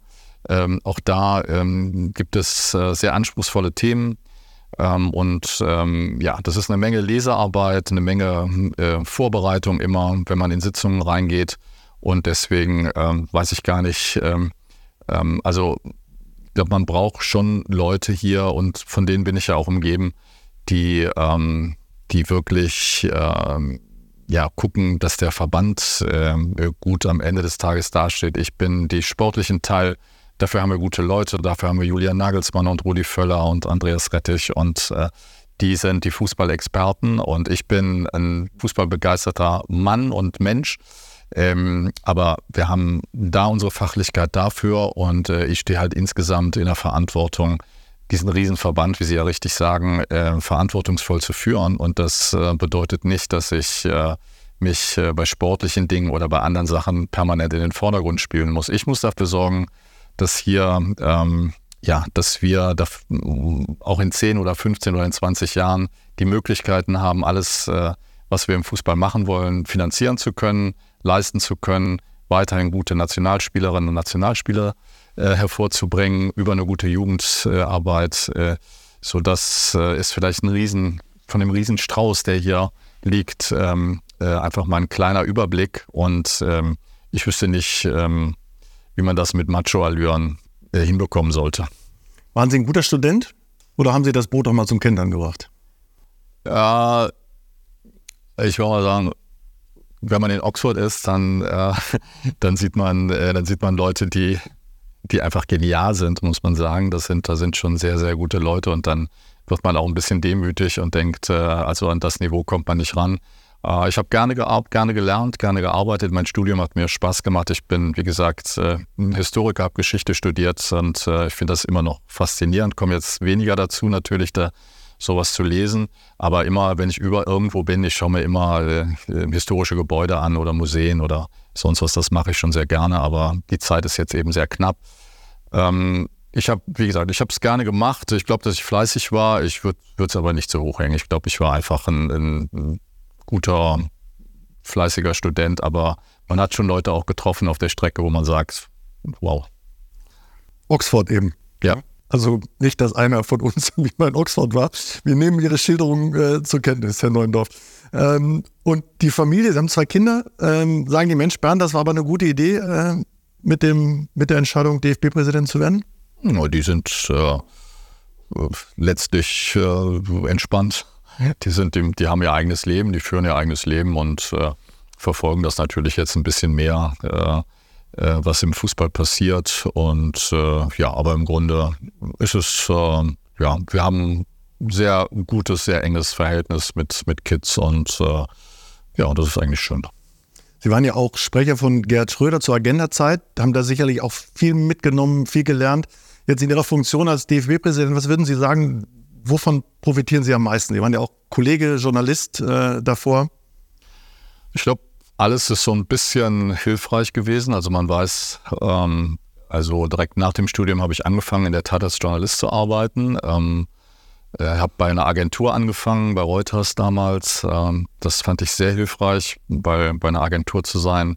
Ähm, auch da ähm, gibt es sehr anspruchsvolle Themen. Ähm, und ähm, ja, das ist eine Menge Lesearbeit, eine Menge äh, Vorbereitung immer, wenn man in Sitzungen reingeht. Und deswegen ähm, weiß ich gar nicht, ähm, ähm, also ich glaube, man braucht schon Leute hier und von denen bin ich ja auch umgeben, die, ähm, die wirklich ja, gucken, dass der Verband äh, gut am Ende des Tages dasteht. Ich bin die sportlichen Teil Dafür haben wir gute Leute, dafür haben wir Julian Nagelsmann und Rudi Völler und Andreas Rettich und äh, die sind die Fußballexperten und ich bin ein fußballbegeisterter Mann und Mensch. Ähm, aber wir haben da unsere Fachlichkeit dafür und äh, ich stehe halt insgesamt in der Verantwortung, diesen Riesenverband, wie Sie ja richtig sagen, äh, verantwortungsvoll zu führen. Und das äh, bedeutet nicht, dass ich äh, mich äh, bei sportlichen Dingen oder bei anderen Sachen permanent in den Vordergrund spielen muss. Ich muss dafür sorgen, dass hier, ähm, ja, dass wir da auch in 10 oder 15 oder in 20 Jahren die Möglichkeiten haben, alles, äh, was wir im Fußball machen wollen, finanzieren zu können, leisten zu können, weiterhin gute Nationalspielerinnen und Nationalspieler äh, hervorzubringen über eine gute Jugendarbeit. Äh, so das äh, ist vielleicht ein Riesen, von dem Riesenstrauß, der hier liegt, ähm, äh, einfach mal ein kleiner Überblick. Und ähm, ich wüsste nicht, ähm, wie man das mit Macho-Allüren äh, hinbekommen sollte. Waren Sie ein guter Student oder haben Sie das Boot auch mal zum Kindern gebracht? Ja, ich würde mal sagen, wenn man in Oxford ist, dann, äh, dann, sieht, man, äh, dann sieht man Leute, die, die einfach genial sind, muss man sagen. Das sind, da sind schon sehr, sehr gute Leute und dann wird man auch ein bisschen demütig und denkt, äh, also an das Niveau kommt man nicht ran. Äh, ich habe gerne, gerne gelernt, gerne gearbeitet. Mein Studium hat mir Spaß gemacht. Ich bin, wie gesagt, äh, Historiker, habe Geschichte studiert und äh, ich finde das immer noch faszinierend. Komme jetzt weniger dazu, natürlich da sowas zu lesen. Aber immer, wenn ich über irgendwo bin, ich schaue mir immer äh, historische Gebäude an oder Museen oder sonst was. Das mache ich schon sehr gerne. Aber die Zeit ist jetzt eben sehr knapp. Ähm, ich habe, wie gesagt, ich habe es gerne gemacht. Ich glaube, dass ich fleißig war. Ich würde es aber nicht so hoch hängen. Ich glaube, ich war einfach ein, ein guter, fleißiger Student, aber man hat schon Leute auch getroffen auf der Strecke, wo man sagt, wow. Oxford eben. Ja. Also nicht, dass einer von uns wie mal in Oxford war. Wir nehmen Ihre Schilderung äh, zur Kenntnis, Herr Neuendorf. Ähm, und die Familie, Sie haben zwei Kinder, ähm, sagen die Mensch, Bernd, das war aber eine gute Idee äh, mit, dem, mit der Entscheidung, DFB-Präsident zu werden? Die sind äh, letztlich äh, entspannt die, sind, die, die haben ihr eigenes Leben, die führen ihr eigenes Leben und äh, verfolgen das natürlich jetzt ein bisschen mehr, äh, äh, was im Fußball passiert. Und äh, ja, aber im Grunde ist es, äh, ja, wir haben ein sehr gutes, sehr enges Verhältnis mit, mit Kids und äh, ja, das ist eigentlich schön. Sie waren ja auch Sprecher von Gerhard Schröder zur Agenda-Zeit, haben da sicherlich auch viel mitgenommen, viel gelernt. Jetzt in Ihrer Funktion als DFB-Präsident, was würden Sie sagen, wovon profitieren Sie am meisten? Sie waren ja auch Kollege, Journalist äh, davor. Ich glaube, alles ist so ein bisschen hilfreich gewesen. Also man weiß, ähm, also direkt nach dem Studium habe ich angefangen, in der Tat als Journalist zu arbeiten. Ähm, ich äh, habe bei einer Agentur angefangen, bei Reuters damals. Ähm, das fand ich sehr hilfreich, bei, bei einer Agentur zu sein.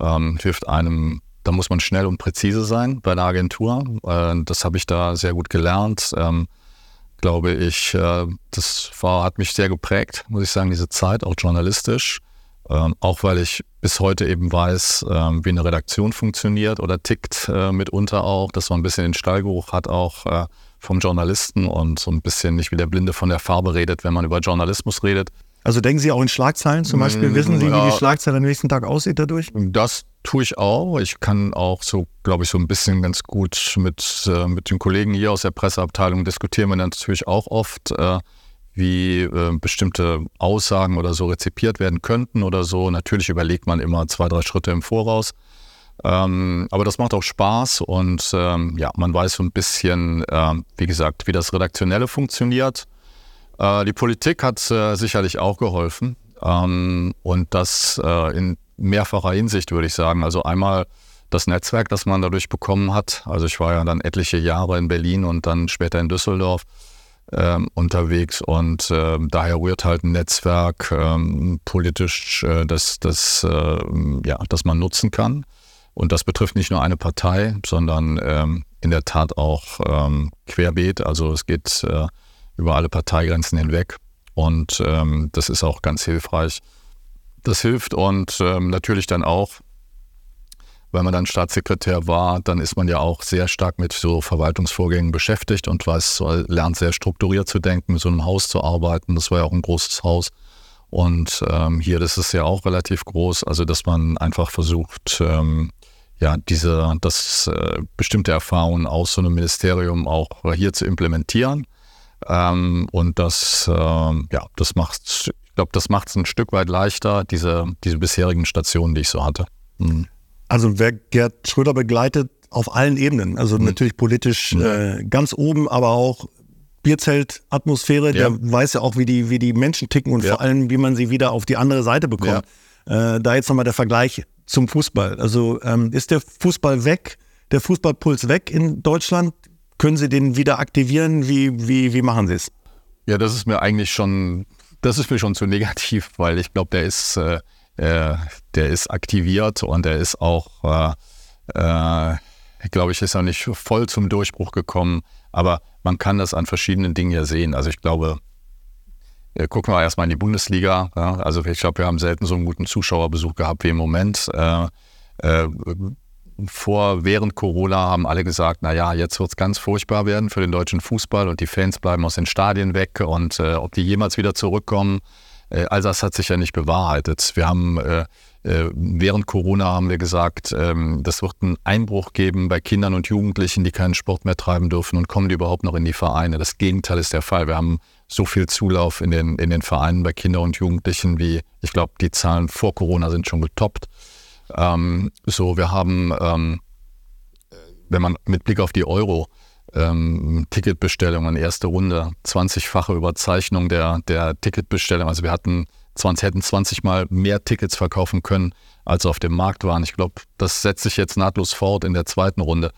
Ähm, hilft einem, da muss man schnell und präzise sein bei einer Agentur. Äh, das habe ich da sehr gut gelernt. Ähm, glaube ich, äh, das war, hat mich sehr geprägt, muss ich sagen, diese Zeit, auch journalistisch. Ähm, auch weil ich bis heute eben weiß, ähm, wie eine Redaktion funktioniert oder tickt äh, mitunter auch, dass man ein bisschen den Stallgeruch hat auch äh, vom Journalisten und so ein bisschen nicht wie der Blinde von der Farbe redet, wenn man über Journalismus redet. Also denken Sie auch in Schlagzeilen zum Beispiel? Mm, Wissen Sie, ja, wie die Schlagzeile am nächsten Tag aussieht dadurch? Das tue ich auch. Ich kann auch so, glaube ich, so ein bisschen ganz gut mit, äh, mit den Kollegen hier aus der Presseabteilung diskutieren wir natürlich auch oft. Äh, wie äh, bestimmte Aussagen oder so rezipiert werden könnten oder so. Natürlich überlegt man immer zwei, drei Schritte im Voraus. Ähm, aber das macht auch Spaß und ähm, ja, man weiß so ein bisschen, äh, wie gesagt, wie das Redaktionelle funktioniert. Äh, die Politik hat äh, sicherlich auch geholfen ähm, und das äh, in mehrfacher Hinsicht, würde ich sagen. Also einmal das Netzwerk, das man dadurch bekommen hat. Also ich war ja dann etliche Jahre in Berlin und dann später in Düsseldorf ähm, unterwegs und äh, daher rührt halt ein Netzwerk ähm, politisch, äh, das, das, äh, ja, das man nutzen kann. Und das betrifft nicht nur eine Partei, sondern ähm, in der Tat auch ähm, querbeet. Also es geht äh, über alle Parteigrenzen hinweg und ähm, das ist auch ganz hilfreich. Das hilft und ähm, natürlich dann auch wenn man dann Staatssekretär war, dann ist man ja auch sehr stark mit so Verwaltungsvorgängen beschäftigt und weiß, lernt sehr strukturiert zu denken, mit so einem Haus zu arbeiten. Das war ja auch ein großes Haus. Und ähm, hier, das ist ja auch relativ groß, also dass man einfach versucht, ähm, ja, diese, das äh, bestimmte Erfahrungen aus so einem Ministerium auch hier zu implementieren. Ähm, und das, äh, ja, das macht, ich glaube, das macht es ein Stück weit leichter, diese, diese bisherigen Stationen, die ich so hatte. Mhm. Also wer Gerd Schröder begleitet auf allen Ebenen, also mhm. natürlich politisch mhm. äh, ganz oben, aber auch Bierzelt-Atmosphäre, ja. der weiß ja auch, wie die, wie die Menschen ticken und ja. vor allem, wie man sie wieder auf die andere Seite bekommt. Ja. Äh, da jetzt nochmal der Vergleich zum Fußball. Also ähm, ist der Fußball weg, der Fußballpuls weg in Deutschland? Können Sie den wieder aktivieren? Wie, wie, wie machen Sie es? Ja, das ist mir eigentlich schon, das ist mir schon zu negativ, weil ich glaube, der ist äh, äh, der ist aktiviert und er ist auch, äh, äh, glaube ich, ist auch nicht voll zum Durchbruch gekommen. Aber man kann das an verschiedenen Dingen ja sehen. Also ich glaube, äh, gucken wir erstmal in die Bundesliga. Ja? Also ich glaube, wir haben selten so einen guten Zuschauerbesuch gehabt wie im Moment. Äh, äh, vor, während Corona haben alle gesagt, naja, jetzt wird es ganz furchtbar werden für den deutschen Fußball und die Fans bleiben aus den Stadien weg und äh, ob die jemals wieder zurückkommen, äh, all das hat sich ja nicht bewahrheitet. Wir haben äh, äh, während Corona haben wir gesagt, ähm, das wird einen Einbruch geben bei Kindern und Jugendlichen, die keinen Sport mehr treiben dürfen und kommen die überhaupt noch in die Vereine. Das Gegenteil ist der Fall. Wir haben so viel Zulauf in den, in den Vereinen bei Kindern und Jugendlichen wie, ich glaube, die Zahlen vor Corona sind schon getoppt. Ähm, so, wir haben, ähm, wenn man mit Blick auf die Euro, ähm, Ticketbestellungen, erste Runde, 20-fache Überzeichnung der, der Ticketbestellung. Also wir hatten 20, hätten 20 Mal mehr Tickets verkaufen können, als auf dem Markt waren. Ich glaube, das setzt sich jetzt nahtlos fort in der zweiten Runde.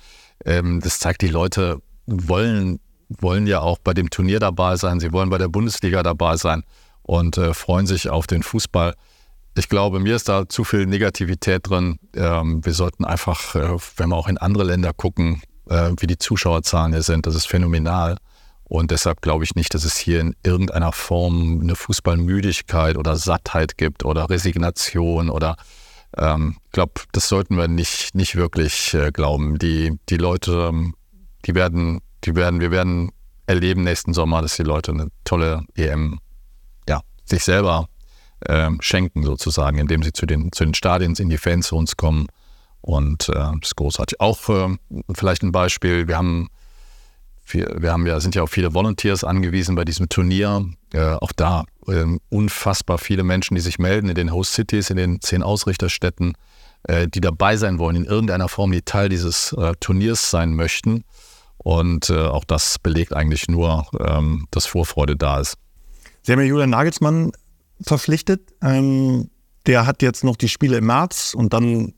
Ähm, das zeigt, die Leute wollen, wollen ja auch bei dem Turnier dabei sein, sie wollen bei der Bundesliga dabei sein und äh, freuen sich auf den Fußball. Ich glaube, mir ist da zu viel Negativität drin. Ähm, wir sollten einfach, äh, wenn wir auch in andere Länder gucken, äh, wie die Zuschauerzahlen hier sind. Das ist phänomenal. Und deshalb glaube ich nicht, dass es hier in irgendeiner Form eine Fußballmüdigkeit oder Sattheit gibt oder Resignation oder ähm, ich glaube, das sollten wir nicht, nicht wirklich äh, glauben. Die, die Leute, ähm, die werden, die werden, wir werden erleben nächsten Sommer, dass die Leute eine tolle EM ja, sich selber äh, schenken, sozusagen, indem sie zu den, zu den Stadien in die Fanzones kommen und äh, das ist großartig. Auch äh, vielleicht ein Beispiel, wir haben wir, wir haben ja, sind ja auf viele Volunteers angewiesen bei diesem Turnier. Äh, auch da äh, unfassbar viele Menschen, die sich melden in den Host Cities, in den zehn Ausrichterstädten, äh, die dabei sein wollen, in irgendeiner Form, die Teil dieses äh, Turniers sein möchten. Und äh, auch das belegt eigentlich nur, ähm, dass Vorfreude da ist. Sie haben ja Julian Nagelsmann verpflichtet. Ähm, der hat jetzt noch die Spiele im März und dann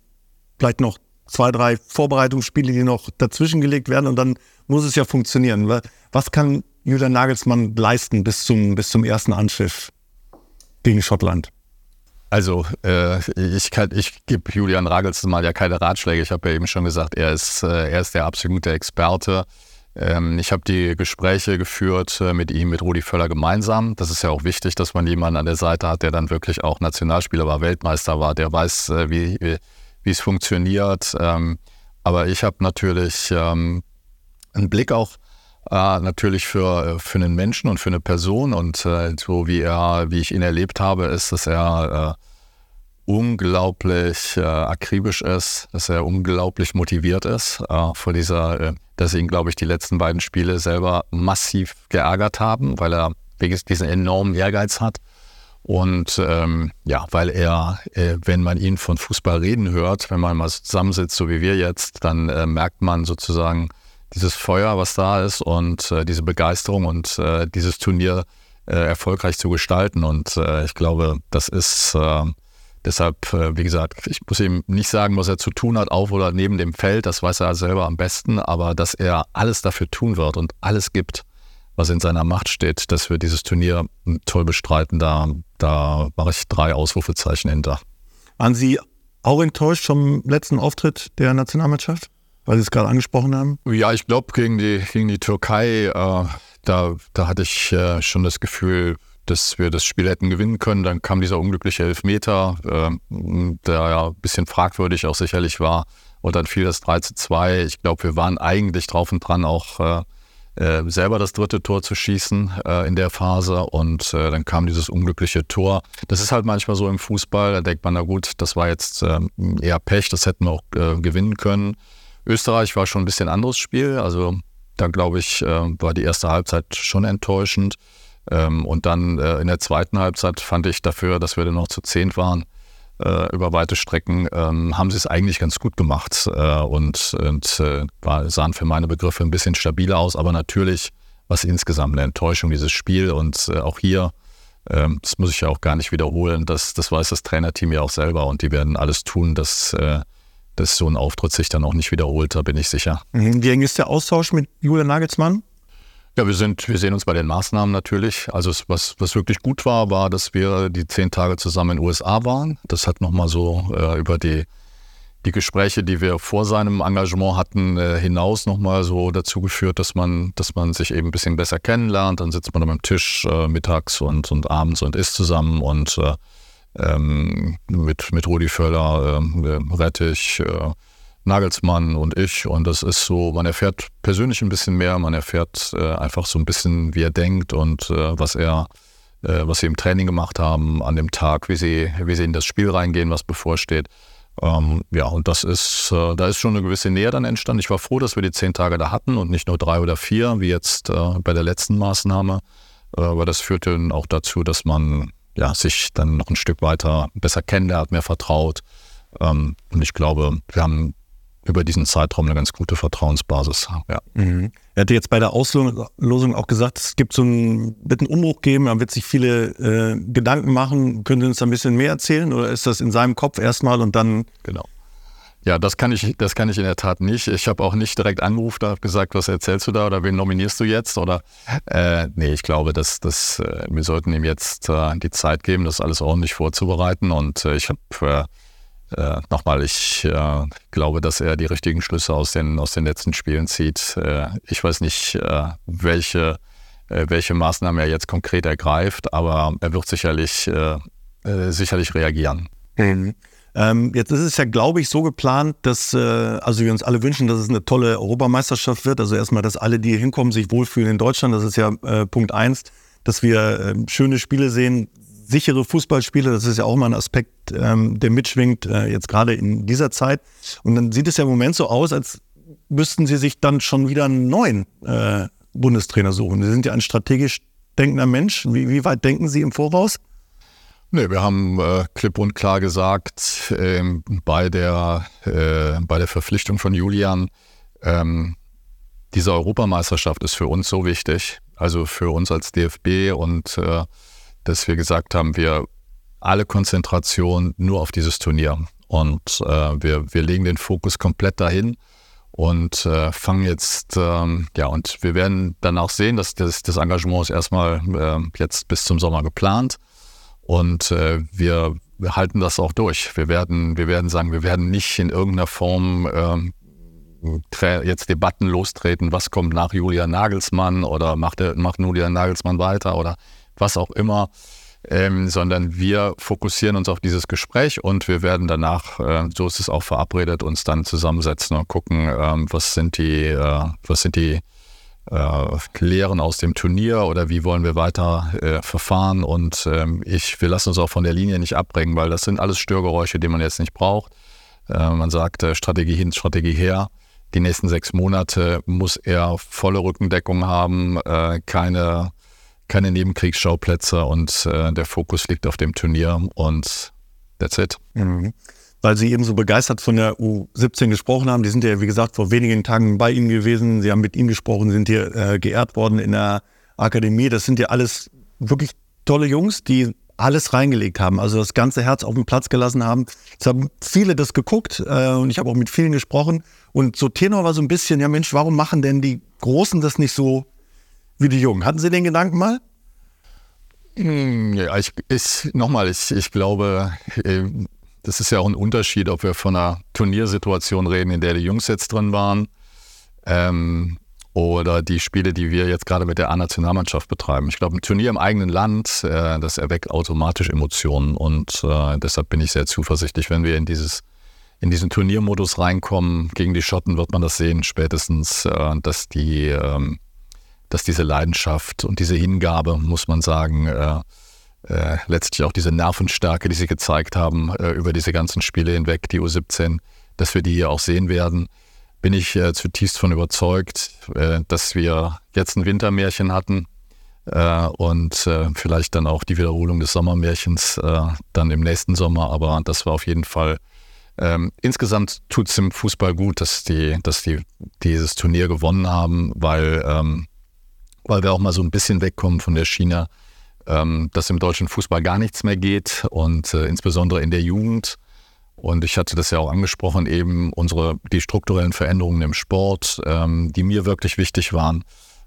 vielleicht noch zwei, drei Vorbereitungsspiele, die noch dazwischen gelegt werden und dann muss es ja funktionieren. Was kann Julian Nagelsmann leisten bis zum, bis zum ersten Anpfiff gegen Schottland? Also äh, ich, ich gebe Julian Nagelsmann ja keine Ratschläge. Ich habe ja eben schon gesagt, er ist, äh, er ist der absolute Experte. Ähm, ich habe die Gespräche geführt äh, mit ihm, mit Rudi Völler gemeinsam. Das ist ja auch wichtig, dass man jemanden an der Seite hat, der dann wirklich auch Nationalspieler war, Weltmeister war, der weiß, äh, wie, wie es funktioniert. Ähm, aber ich habe natürlich ähm, einen Blick auch äh, natürlich für, für einen Menschen und für eine Person. Und so wie er, wie ich ihn erlebt habe, ist, dass er unglaublich äh, akribisch ist, dass er unglaublich motiviert ist äh, vor dieser, dass ihn, glaube ich, die letzten beiden Spiele selber massiv geärgert haben, weil er diesen enormen Ehrgeiz hat. Und ähm, ja, weil er, äh, wenn man ihn von Fußball reden hört, wenn man mal zusammensitzt, so wie wir jetzt, dann äh, merkt man sozusagen dieses Feuer, was da ist und äh, diese Begeisterung und äh, dieses Turnier äh, erfolgreich zu gestalten. Und äh, ich glaube, das ist deshalb, wie gesagt, ich muss ihm nicht sagen, was er zu tun hat, auf oder neben dem Feld, das weiß er selber am besten, aber dass er alles dafür tun wird und alles gibt, was in seiner Macht steht, dass wir dieses Turnier toll bestreiten. Da, da mache ich drei Ausrufezeichen hinter. Waren Sie auch enttäuscht vom letzten Auftritt der Nationalmannschaft, weil Sie es gerade angesprochen haben? Ja, ich glaube, gegen die, gegen die Türkei, äh, da, da hatte ich äh, schon das Gefühl, dass wir das Spiel hätten gewinnen können. Dann kam dieser unglückliche Elfmeter, äh, der ja ein bisschen fragwürdig auch sicherlich war. Und dann fiel das 3 zu 2. Ich glaube, wir waren eigentlich drauf und dran, auch äh, äh, selber das dritte Tor zu schießen äh, in der Phase und äh, dann kam dieses unglückliche Tor. Das ist halt manchmal so im Fußball, da denkt man, na gut, das war jetzt ähm, eher Pech, das hätten wir auch äh, gewinnen können. Österreich war schon ein bisschen anderes Spiel, also da glaube ich, war die erste Halbzeit schon enttäuschend. Ähm, und dann in der zweiten Halbzeit fand ich dafür, dass wir dann noch zu zehn waren, äh, über weite Strecken, ähm, haben sie es eigentlich ganz gut gemacht äh, und, und äh, war, sahen für meine Begriffe ein bisschen stabiler aus, aber natürlich war es insgesamt eine Enttäuschung, dieses Spiel und äh, auch hier, ähm, das muss ich ja auch gar nicht wiederholen, das, das weiß das Trainerteam ja auch selber und die werden alles tun, dass, äh, dass so ein Auftritt sich dann auch nicht wiederholt, da bin ich sicher. Wie eng ist der Austausch mit Julian Nagelsmann? Ja, wir sind, wir sehen uns bei den Maßnahmen natürlich. Also was, was wirklich gut war, war, dass wir die zehn Tage zusammen in den USA waren. Das hat nochmal so äh, über die, die Gespräche, die wir vor seinem Engagement hatten, äh, hinaus nochmal so dazu geführt, dass man, dass man sich eben ein bisschen besser kennenlernt. Dann sitzt man am Tisch äh, mittags und, und abends und isst zusammen und äh, ähm, mit, mit Rudi Völler, ähm, Rettich, äh, Nagelsmann und ich. Und das ist so, man erfährt persönlich ein bisschen mehr, man erfährt äh, einfach so ein bisschen, wie er denkt und äh, was er, äh, was sie im Training gemacht haben an dem Tag, wie sie, wie sie in das Spiel reingehen, was bevorsteht. Ähm, ja, und das ist, äh, da ist schon eine gewisse Nähe dann entstanden. Ich war froh, dass wir die zehn Tage da hatten und nicht nur drei oder vier, wie jetzt äh, bei der letzten Maßnahme. Äh, aber das führte dann auch dazu, dass man ja, sich dann noch ein Stück weiter besser kennenlernt, mehr vertraut. Ähm, und ich glaube, wir haben über diesen Zeitraum eine ganz gute Vertrauensbasis haben. Ja. Mhm. Er hatte jetzt bei der Auslosung auch gesagt, es gibt so einen, wird einen Umbruch geben, man wird sich viele äh, Gedanken machen. Können Sie uns da ein bisschen mehr erzählen oder ist das in seinem Kopf erstmal und dann? Genau. Ja, das kann ich, das kann ich in der Tat nicht. Ich habe auch nicht direkt angerufen, habe gesagt, was erzählst du da oder wen nominierst du jetzt? Oder äh, nee, ich glaube, dass, dass äh, wir sollten ihm jetzt äh, die Zeit geben, das alles ordentlich vorzubereiten. Und äh, ich habe äh, äh, nochmal, ich äh, glaube, dass er die richtigen Schlüsse aus den, aus den letzten Spielen zieht. Äh, ich weiß nicht, äh, welche, äh, welche Maßnahmen er jetzt konkret ergreift, aber er wird sicherlich, äh, sicherlich reagieren. Mhm. Ähm, jetzt ist es ja, glaube ich, so geplant, dass also wir uns alle wünschen, dass es eine tolle Europameisterschaft wird. Also erstmal, dass alle, die hier hinkommen, sich wohlfühlen in Deutschland. Das ist ja Punkt eins, dass wir schöne Spiele sehen, sichere Fußballspiele, das ist ja auch mal ein Aspekt, ähm, der mitschwingt, äh, jetzt gerade in dieser Zeit. Und dann sieht es ja im Moment so aus, als müssten sie sich dann schon wieder einen neuen äh, Bundestrainer suchen? Sie sind ja ein strategisch denkender Mensch. Wie, wie weit denken Sie im Voraus? Nee, wir haben äh, klipp und klar gesagt, äh, bei, der, äh, bei der Verpflichtung von Julian, ähm, diese Europameisterschaft ist für uns so wichtig, also für uns als DFB und äh, dass wir gesagt haben, wir alle Konzentration nur auf dieses Turnier und äh, wir, wir legen den Fokus komplett dahin und äh, fangen jetzt, ähm, ja, und wir werden dann auch sehen, dass das, das Engagement ist erstmal äh, jetzt bis zum Sommer geplant und äh, wir, halten das auch durch. Wir werden, wir werden sagen, wir werden nicht in irgendeiner Form ähm, jetzt Debatten lostreten, was kommt nach Julian Nagelsmann oder macht, macht Julian Nagelsmann weiter oder was auch immer, ähm, sondern wir fokussieren uns auf dieses Gespräch und wir werden danach, äh, so ist es auch verabredet, uns dann zusammensetzen und gucken, ähm, was sind die, äh, was sind die äh, Lehren aus dem Turnier oder wie wollen wir weiter äh, verfahren. Und ähm, ich, wir lassen uns auch von der Linie nicht abbringen, weil das sind alles Störgeräusche, die man jetzt nicht braucht. Äh, man sagt äh, Strategie hin, Strategie her. Die nächsten sechs Monate muss er volle Rückendeckung haben, äh, keine, keine Nebenkriegsschauplätze und äh, der Fokus liegt auf dem Turnier und that's it. Mhm weil Sie eben so begeistert von der U17 gesprochen haben. Die sind ja, wie gesagt, vor wenigen Tagen bei Ihnen gewesen. Sie haben mit Ihnen gesprochen, sind hier äh, geehrt worden in der Akademie. Das sind ja alles wirklich tolle Jungs, die alles reingelegt haben, also das ganze Herz auf den Platz gelassen haben. Es haben viele das geguckt äh, und ich habe auch mit vielen gesprochen. Und so Tenor war so ein bisschen, ja Mensch, warum machen denn die Großen das nicht so wie die Jungen? Hatten Sie den Gedanken mal? Hm, ja, ich, ich nochmal, ich, ich glaube, äh, das ist ja auch ein Unterschied, ob wir von einer Turniersituation reden, in der die Jungs jetzt drin waren, ähm, oder die Spiele, die wir jetzt gerade mit der A-Nationalmannschaft betreiben. Ich glaube, ein Turnier im eigenen Land, äh, das erweckt automatisch Emotionen und äh, deshalb bin ich sehr zuversichtlich, wenn wir in dieses in diesen Turniermodus reinkommen gegen die Schotten, wird man das sehen spätestens, äh, dass die ähm, dass diese Leidenschaft und diese Hingabe, muss man sagen, äh, äh, letztlich auch diese Nervenstärke, die sie gezeigt haben äh, über diese ganzen Spiele hinweg, die U17, dass wir die hier auch sehen werden, bin ich äh, zutiefst von überzeugt, äh, dass wir jetzt ein Wintermärchen hatten äh, und äh, vielleicht dann auch die Wiederholung des Sommermärchens dann im nächsten Sommer. Aber das war auf jeden Fall ähm, insgesamt tut es dem Fußball gut, dass die, dass die dieses Turnier gewonnen haben, weil, ähm, weil wir auch mal so ein bisschen wegkommen von der China ähm, dass im deutschen Fußball gar nichts mehr geht und äh, insbesondere in der Jugend. Und ich hatte das ja auch angesprochen, eben unsere, die strukturellen Veränderungen im Sport, ähm, die mir wirklich wichtig waren,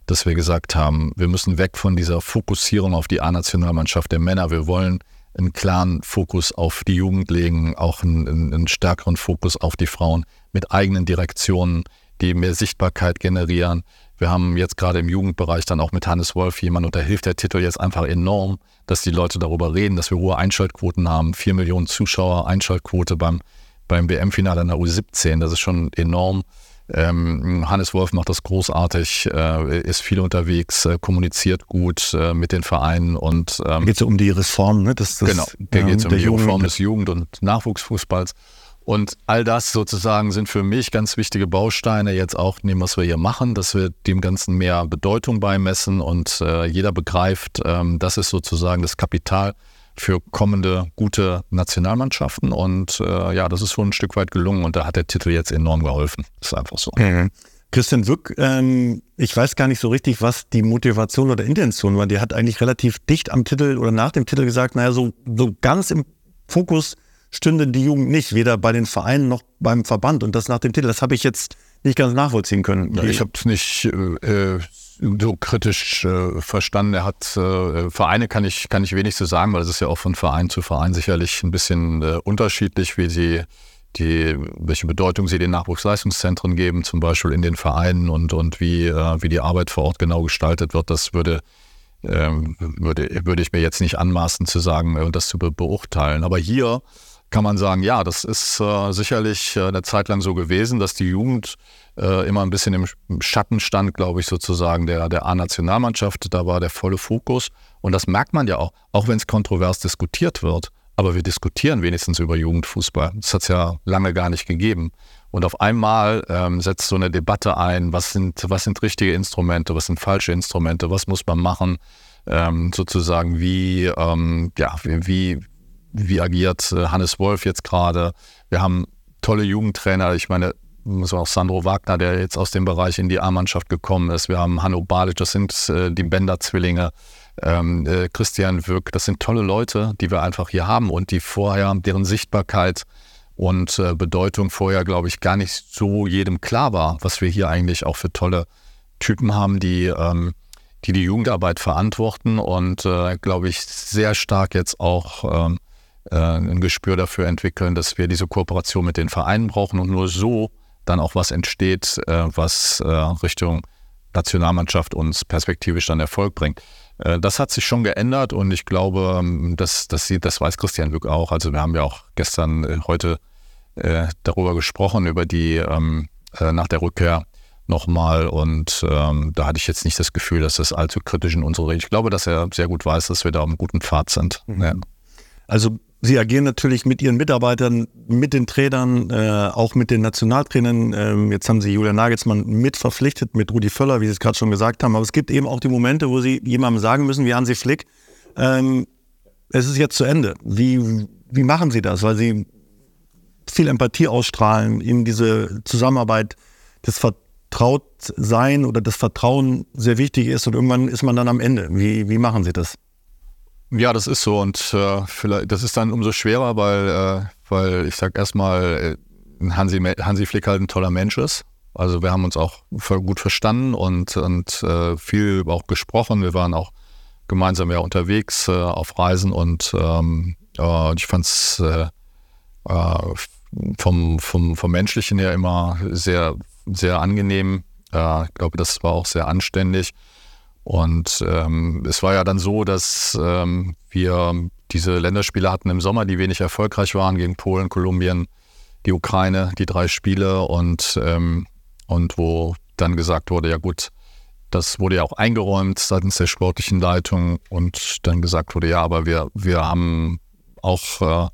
dass wir gesagt haben, wir müssen weg von dieser Fokussierung auf die A-Nationalmannschaft der Männer. Wir wollen einen klaren Fokus auf die Jugend legen, auch einen, einen stärkeren Fokus auf die Frauen mit eigenen Direktionen, die mehr Sichtbarkeit generieren, wir haben jetzt gerade im Jugendbereich dann auch mit Hannes Wolf jemanden und da hilft der Titel jetzt einfach enorm, dass die Leute darüber reden, dass wir hohe Einschaltquoten haben. Vier Millionen Zuschauer, Einschaltquote beim, beim WM-Finale in der U17, das ist schon enorm. Ähm, Hannes Wolf macht das großartig, äh, ist viel unterwegs, äh, kommuniziert gut äh, mit den Vereinen und ähm, geht es um die Reform, ne? Das, das, genau, da geht es um die Reform des Jugend- und Nachwuchsfußballs. Und all das sozusagen sind für mich ganz wichtige Bausteine jetzt auch in dem, was wir hier machen, dass wir dem Ganzen mehr Bedeutung beimessen und äh, jeder begreift, ähm, das ist sozusagen das Kapital für kommende gute Nationalmannschaften. Und äh, ja, das ist schon ein Stück weit gelungen und da hat der Titel jetzt enorm geholfen. Das ist einfach so. Mhm. Christian Wück, ähm, ich weiß gar nicht so richtig, was die Motivation oder Intention war. Der hat eigentlich relativ dicht am Titel oder nach dem Titel gesagt, naja, so, so ganz im Fokus stünde die Jugend nicht, weder bei den Vereinen noch beim Verband. Und das nach dem Titel, das habe ich jetzt nicht ganz nachvollziehen können. Ja, ich habe es nicht äh, so kritisch äh, verstanden. Er hat äh, Vereine kann ich kann ich wenig zu sagen, weil es ist ja auch von Verein zu Verein sicherlich ein bisschen äh, unterschiedlich, wie sie die, welche Bedeutung sie den Nachwuchsleistungszentren geben, zum Beispiel in den Vereinen und, und wie, äh, wie die Arbeit vor Ort genau gestaltet wird. Das würde ähm, würde, würde ich mir jetzt nicht anmaßen zu sagen und das zu be beurteilen. Aber hier kann man sagen, ja, das ist äh, sicherlich äh, eine Zeit lang so gewesen, dass die Jugend äh, immer ein bisschen im Schatten stand, glaube ich, sozusagen der, der A-Nationalmannschaft. Da war der volle Fokus. Und das merkt man ja auch, auch wenn es kontrovers diskutiert wird. aber wir diskutieren wenigstens über Jugendfußball. Das hat es ja lange gar nicht gegeben. Und auf einmal ähm, setzt so eine Debatte ein, was sind, was sind richtige Instrumente, was sind falsche Instrumente, was muss man machen, ähm, sozusagen wie, ähm, ja, wie, wie agiert äh, Hannes Wolf jetzt gerade. Wir haben tolle Jugendtrainer, ich meine, muss auch Sandro Wagner, der jetzt aus dem Bereich in die A-Mannschaft gekommen ist. Wir haben Hanno Balic, das sind äh, die Bender-Zwillinge. Ähm, äh, Christian Wirk, das sind tolle Leute, die wir einfach hier haben und die vorher, deren Sichtbarkeit und Bedeutung vorher, glaube ich, gar nicht so jedem klar war, was wir hier eigentlich auch für tolle Typen haben, die ähm, die, die Jugendarbeit verantworten und, glaube ich, sehr stark jetzt auch ähm, äh, ein Gespür dafür entwickeln, dass wir diese Kooperation mit den Vereinen brauchen und nur so dann auch was entsteht, äh, was äh, Richtung Nationalmannschaft uns perspektivisch dann Erfolg bringt. Äh, das hat sich schon geändert und ich glaube, ähm, das, das, das weiß Christian Lück auch. Also wir haben ja auch gestern, äh, heute äh, darüber gesprochen, über die ähm, nach der Rückkehr nochmal und ähm, da hatte ich jetzt nicht das Gefühl, dass das allzu kritisch in unsere Richtung. Ich glaube, dass er sehr gut weiß, dass wir da auf einem guten Pfad sind. Mhm. Ja. Also Sie agieren natürlich mit Ihren Mitarbeitern, mit den Trainern, äh, auch mit den Nationaltrainern. Ähm, jetzt haben Sie Julian Nagelsmann mit verpflichtet, mit Rudi Völler, wie Sie es gerade schon gesagt haben. Aber es gibt eben auch die Momente, wo Sie jemandem sagen müssen, wie Hansi Flick, ähm, es ist jetzt zu Ende. Wie, wie machen Sie das? Weil Sie viel Empathie ausstrahlen, in diese Zusammenarbeit, das Vertrautsein oder das Vertrauen sehr wichtig ist und irgendwann ist man dann am Ende. Wie, wie machen Sie das? Ja, das ist so und äh, vielleicht, das ist dann umso schwerer, weil, äh, weil ich sag erstmal, äh, Hansi, Hansi Flick halt ein toller Mensch ist. Also wir haben uns auch gut verstanden und, und äh, viel auch gesprochen. Wir waren auch gemeinsam ja unterwegs äh, auf Reisen und ähm, äh, ich fand es äh, äh, vom, vom, vom Menschlichen her immer sehr, sehr angenehm. Äh, ich glaube, das war auch sehr anständig. Und ähm, es war ja dann so, dass ähm, wir diese Länderspiele hatten im Sommer, die wenig erfolgreich waren gegen Polen, Kolumbien, die Ukraine, die drei Spiele. Und, ähm, und wo dann gesagt wurde, ja gut, das wurde ja auch eingeräumt seitens der sportlichen Leitung. Und dann gesagt wurde, ja, aber wir, wir haben auch, äh,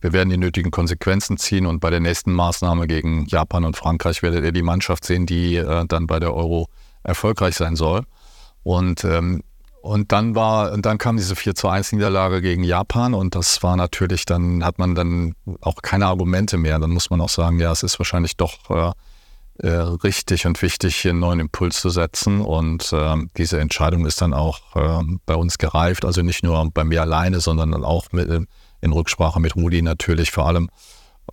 wir werden die nötigen Konsequenzen ziehen. Und bei der nächsten Maßnahme gegen Japan und Frankreich werdet ihr die Mannschaft sehen, die äh, dann bei der Euro erfolgreich sein soll. Und, ähm, und dann war, und dann kam diese 4 zu 1 Niederlage gegen Japan und das war natürlich, dann hat man dann auch keine Argumente mehr. Dann muss man auch sagen, ja, es ist wahrscheinlich doch äh, äh, richtig und wichtig, hier einen neuen Impuls zu setzen. Und äh, diese Entscheidung ist dann auch äh, bei uns gereift, also nicht nur bei mir alleine, sondern dann auch mit, in Rücksprache mit Rudi natürlich vor allem,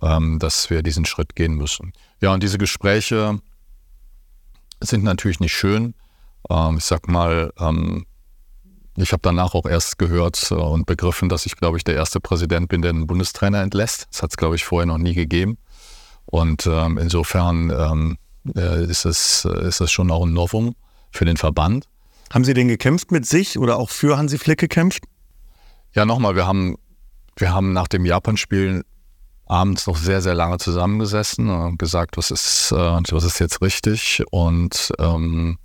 ähm, dass wir diesen Schritt gehen müssen. Ja, und diese Gespräche sind natürlich nicht schön. Ähm, ich sag mal, ähm, ich habe danach auch erst gehört äh, und begriffen, dass ich, glaube ich, der erste Präsident bin, der einen Bundestrainer entlässt. Das hat es, glaube ich, vorher noch nie gegeben. Und ähm, insofern ähm, äh, ist, es, äh, ist es schon auch ein Novum für den Verband. Haben Sie denn gekämpft mit sich oder auch für Hansi Flick gekämpft? Ja, nochmal, wir haben, wir haben nach dem Japan-Spiel abends noch sehr, sehr lange zusammengesessen und gesagt, was ist, was ist jetzt richtig. Und ähm,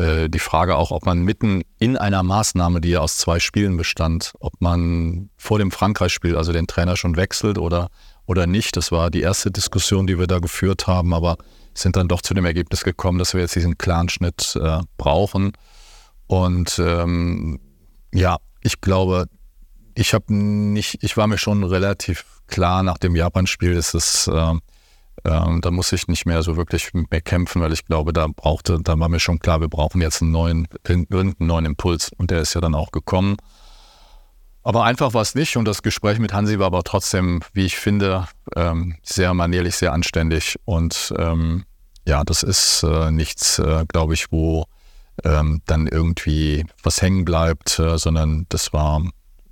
äh, die Frage auch, ob man mitten in einer Maßnahme, die ja aus zwei Spielen bestand, ob man vor dem Frankreich-Spiel also den Trainer schon wechselt oder, oder nicht. Das war die erste Diskussion, die wir da geführt haben, aber sind dann doch zu dem Ergebnis gekommen, dass wir jetzt diesen klaren Schnitt äh, brauchen. Und ähm, ja, ich glaube, ich habe nicht, ich war mir schon relativ klar nach dem Japan-Spiel, dass es äh, ähm, da muss ich nicht mehr so wirklich mehr kämpfen, weil ich glaube, da brauchte, da war mir schon klar, wir brauchen jetzt einen neuen, irgendeinen neuen Impuls. Und der ist ja dann auch gekommen. Aber einfach war es nicht und das Gespräch mit Hansi war aber trotzdem, wie ich finde, ähm, sehr manierlich, sehr anständig. Und ähm, ja, das ist äh, nichts, äh, glaube ich, wo ähm, dann irgendwie was hängen bleibt, äh, sondern das war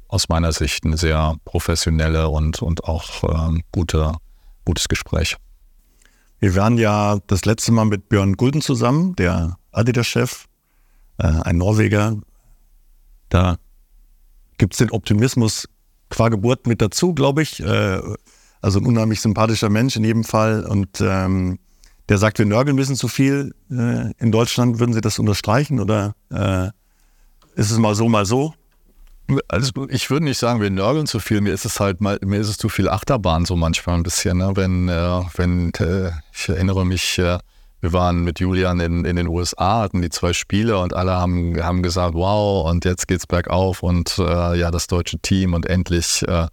aus meiner Sicht ein sehr professionelle und, und auch ähm, gute, gutes Gespräch. Wir waren ja das letzte Mal mit Björn Gulden zusammen, der Adidas-Chef, äh, ein Norweger. Da gibt es den Optimismus qua Geburt mit dazu, glaube ich. Äh, also ein unheimlich sympathischer Mensch in jedem Fall. Und ähm, der sagt, wir nörgeln ein bisschen zu viel äh, in Deutschland. Würden Sie das unterstreichen oder äh, ist es mal so, mal so? Also ich würde nicht sagen, wir nörgeln zu viel. Mir ist es halt mal, mir ist es zu viel Achterbahn so manchmal ein bisschen. Ne? Wenn, äh, wenn äh, ich erinnere mich, äh, wir waren mit Julian in, in den USA, hatten die zwei Spiele und alle haben, haben gesagt, wow, und jetzt geht's bergauf und äh, ja, das deutsche Team und endlich, äh,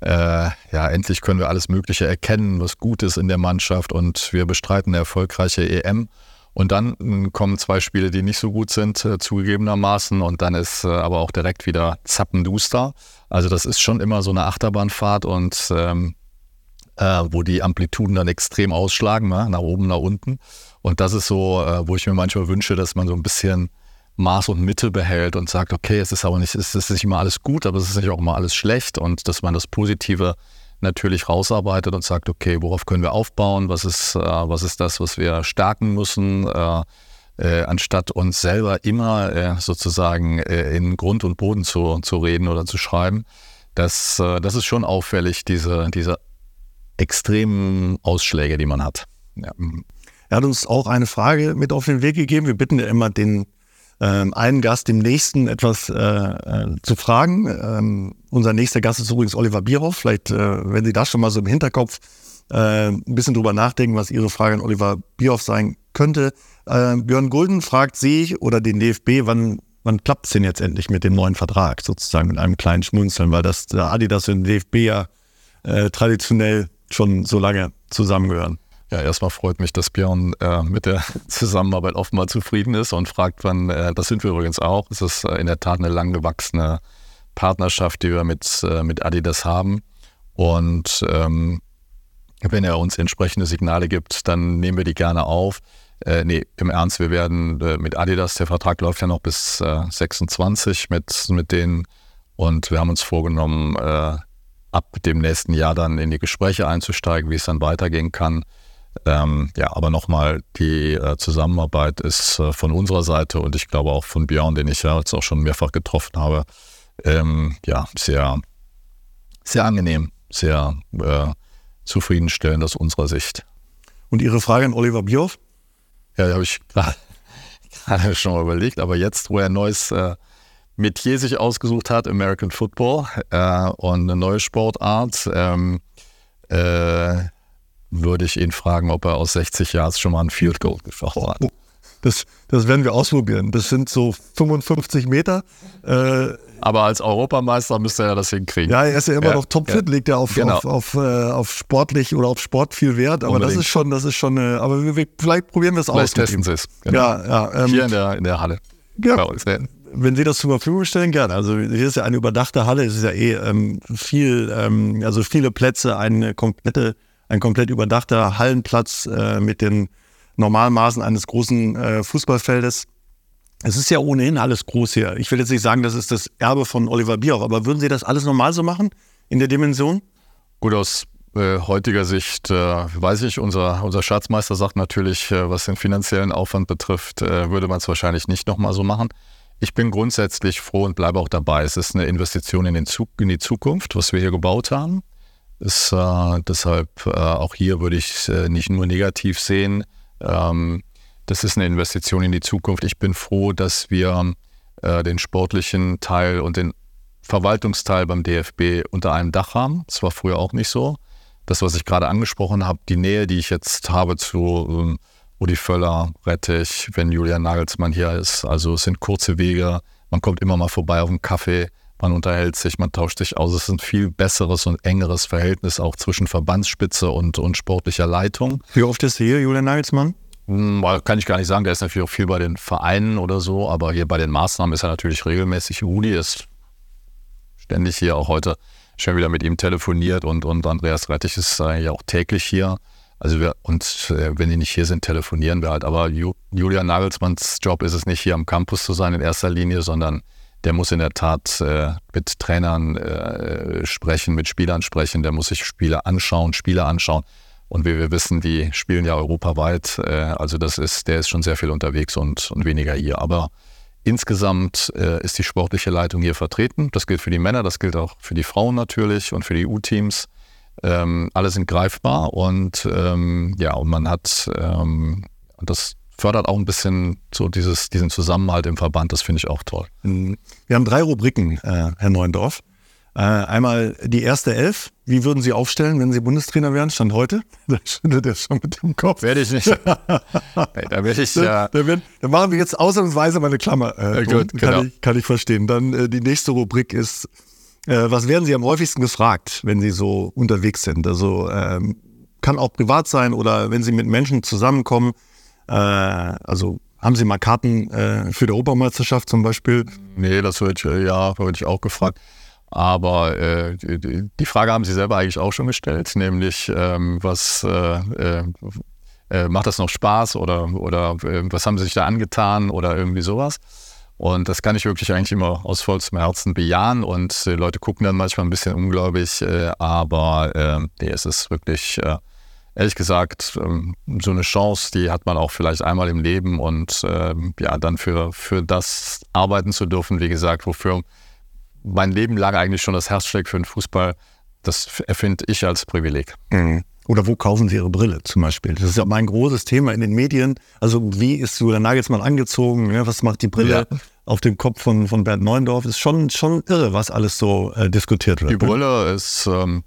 äh, ja, endlich können wir alles Mögliche erkennen, was gut ist in der Mannschaft und wir bestreiten eine erfolgreiche EM. Und dann hm, kommen zwei Spiele, die nicht so gut sind, äh, zugegebenermaßen. Und dann ist äh, aber auch direkt wieder zappenduster. Also das ist schon immer so eine Achterbahnfahrt und ähm, äh, wo die Amplituden dann extrem ausschlagen, ne? nach oben, nach unten. Und das ist so, äh, wo ich mir manchmal wünsche, dass man so ein bisschen Maß und Mitte behält und sagt, okay, es ist aber nicht, es ist nicht immer alles gut, aber es ist nicht auch immer alles schlecht und dass man das Positive natürlich rausarbeitet und sagt, okay, worauf können wir aufbauen, was ist, äh, was ist das, was wir stärken müssen, äh, äh, anstatt uns selber immer äh, sozusagen äh, in Grund und Boden zu, zu reden oder zu schreiben. Das, äh, das ist schon auffällig, diese, diese extremen Ausschläge, die man hat. Ja. Er hat uns auch eine Frage mit auf den Weg gegeben. Wir bitten ja immer den ähm, einen Gast dem nächsten etwas äh, äh, zu fragen. Ähm, unser nächster Gast ist übrigens Oliver Bierhoff. Vielleicht, äh, wenn Sie da schon mal so im Hinterkopf äh, ein bisschen drüber nachdenken, was Ihre Frage an Oliver Bierhoff sein könnte. Äh, Björn Gulden fragt Sie oder den DFB, wann, wann klappt es denn jetzt endlich mit dem neuen Vertrag, sozusagen mit einem kleinen Schmunzeln, weil das Adidas und DFB ja äh, traditionell schon so lange zusammengehören. Ja, erstmal freut mich, dass Björn äh, mit der Zusammenarbeit offenbar zufrieden ist und fragt, wann, äh, das sind wir übrigens auch. Es ist äh, in der Tat eine lang gewachsene Partnerschaft, die wir mit, äh, mit Adidas haben. Und ähm, wenn er uns entsprechende Signale gibt, dann nehmen wir die gerne auf. Äh, nee, im Ernst, wir werden äh, mit Adidas, der Vertrag läuft ja noch bis äh, 26 mit, mit denen und wir haben uns vorgenommen, äh, ab dem nächsten Jahr dann in die Gespräche einzusteigen, wie es dann weitergehen kann. Ähm, ja, aber nochmal, die äh, Zusammenarbeit ist äh, von unserer Seite und ich glaube auch von Björn, den ich ja jetzt auch schon mehrfach getroffen habe, ähm, ja, sehr, sehr angenehm, sehr äh, zufriedenstellend aus unserer Sicht. Und Ihre Frage an Oliver Bierhoff? Ja, die habe ich gerade schon mal überlegt, aber jetzt, wo er ein neues äh, Metier sich ausgesucht hat, American Football äh, und eine neue Sportart, ähm, äh, würde ich ihn fragen, ob er aus 60 Jahren schon mal ein Field Goal geschossen hat. Das, das werden wir ausprobieren. Das sind so 55 Meter. Äh, aber als Europameister müsste er das hinkriegen. Ja, er ist ja immer ja, noch topfit, ja. legt er auf, genau. auf, auf, äh, auf, sportlich oder auf Sport viel Wert. Aber Unbedingt. das ist schon, das ist schon, äh, aber wir, vielleicht probieren wir es aus. Vielleicht testen Sie es. Genau. Ja, ja, ähm, Hier in der, in der Halle. Ja, wenn Sie das zur Verfügung stellen, gerne. Also hier ist ja eine überdachte Halle, es ist ja eh ähm, viel, ähm, also viele Plätze, eine komplette ein komplett überdachter Hallenplatz äh, mit den Normalmaßen eines großen äh, Fußballfeldes. Es ist ja ohnehin alles groß hier. Ich will jetzt nicht sagen, das ist das Erbe von Oliver Bierhoff, aber würden Sie das alles normal so machen in der Dimension? Gut, aus äh, heutiger Sicht äh, weiß ich, unser, unser Schatzmeister sagt natürlich, äh, was den finanziellen Aufwand betrifft, äh, würde man es wahrscheinlich nicht nochmal so machen. Ich bin grundsätzlich froh und bleibe auch dabei. Es ist eine Investition in, den Zug, in die Zukunft, was wir hier gebaut haben. Ist, äh, deshalb äh, auch hier würde ich äh, nicht nur negativ sehen. Ähm, das ist eine Investition in die Zukunft. Ich bin froh, dass wir äh, den sportlichen Teil und den Verwaltungsteil beim DFB unter einem Dach haben. Das war früher auch nicht so. Das, was ich gerade angesprochen habe, die Nähe, die ich jetzt habe zu ähm, Rudi Völler, Rettich, wenn Julian Nagelsmann hier ist. Also es sind kurze Wege. Man kommt immer mal vorbei auf einen Kaffee man unterhält sich, man tauscht sich aus. Es ist ein viel besseres und engeres Verhältnis auch zwischen Verbandsspitze und, und sportlicher Leitung. Wie oft ist hier Julian Nagelsmann? Hm, kann ich gar nicht sagen, der ist natürlich auch viel bei den Vereinen oder so, aber hier bei den Maßnahmen ist er natürlich regelmäßig. Rudi ist ständig hier, auch heute schon wieder mit ihm telefoniert und, und Andreas Rettich ist ja auch täglich hier. Also wir, und äh, wenn die nicht hier sind, telefonieren wir halt. Aber Julian Nagelsmanns Job ist es nicht, hier am Campus zu sein in erster Linie, sondern der muss in der Tat äh, mit Trainern äh, sprechen, mit Spielern sprechen, der muss sich Spiele anschauen, Spiele anschauen. Und wie wir wissen, die spielen ja europaweit. Äh, also das ist, der ist schon sehr viel unterwegs und, und weniger hier. Aber insgesamt äh, ist die sportliche Leitung hier vertreten. Das gilt für die Männer, das gilt auch für die Frauen natürlich und für die U-Teams. Ähm, alle sind greifbar und ähm, ja, und man hat, ähm, das fördert auch ein bisschen so dieses, diesen Zusammenhalt im Verband. Das finde ich auch toll. Mhm. Wir haben drei Rubriken, äh, Herr Neuendorf. Äh, einmal die erste Elf. Wie würden Sie aufstellen, wenn Sie Bundestrainer wären? Stand heute? Da schüttelt er schon mit dem Kopf. Werde ich nicht. nee, da werde ich ja. Da, da, da, machen wir jetzt ausnahmsweise mal eine Klammer. Äh, gut, kann, genau. ich, kann ich verstehen. Dann äh, die nächste Rubrik ist, äh, was werden Sie am häufigsten gefragt, wenn Sie so unterwegs sind? Also ähm, kann auch privat sein oder wenn Sie mit Menschen zusammenkommen. Äh, also haben Sie mal Karten äh, für die Europameisterschaft zum Beispiel? Nee, das ich, äh, ja, würde ich auch gefragt. Aber äh, die, die, Frage haben Sie selber eigentlich auch schon gestellt, nämlich ähm, was äh, äh, äh macht das noch Spaß oder, oder äh, was haben Sie sich da angetan oder irgendwie sowas? Und das kann ich wirklich eigentlich immer aus vollstem Herzen bejahen. Und äh, Leute gucken dann manchmal ein bisschen ungläubig, aber nee, es ist wirklich ehrlich gesagt, ähm, so eine Chance, die hat man auch vielleicht einmal im Leben und ähm, ja, dann für, für das arbeiten zu dürfen, wie gesagt, wofür mein Leben lang eigentlich schon das Herz schlägt für den Fußball, das erfinde ich als Privileg. Mhm. Oder wo kaufen Sie Ihre Brille zum Beispiel? Das ist ja mein großes Thema in den Medien. Also wie ist Julian Nagelsmann angezogen? Ja, was macht die Brille ja. auf dem Kopf von, von Bernd Neuendorf? Ist schon, schon irre, was alles so äh, diskutiert wird. Die ne? Brille ist... Ähm, ähm,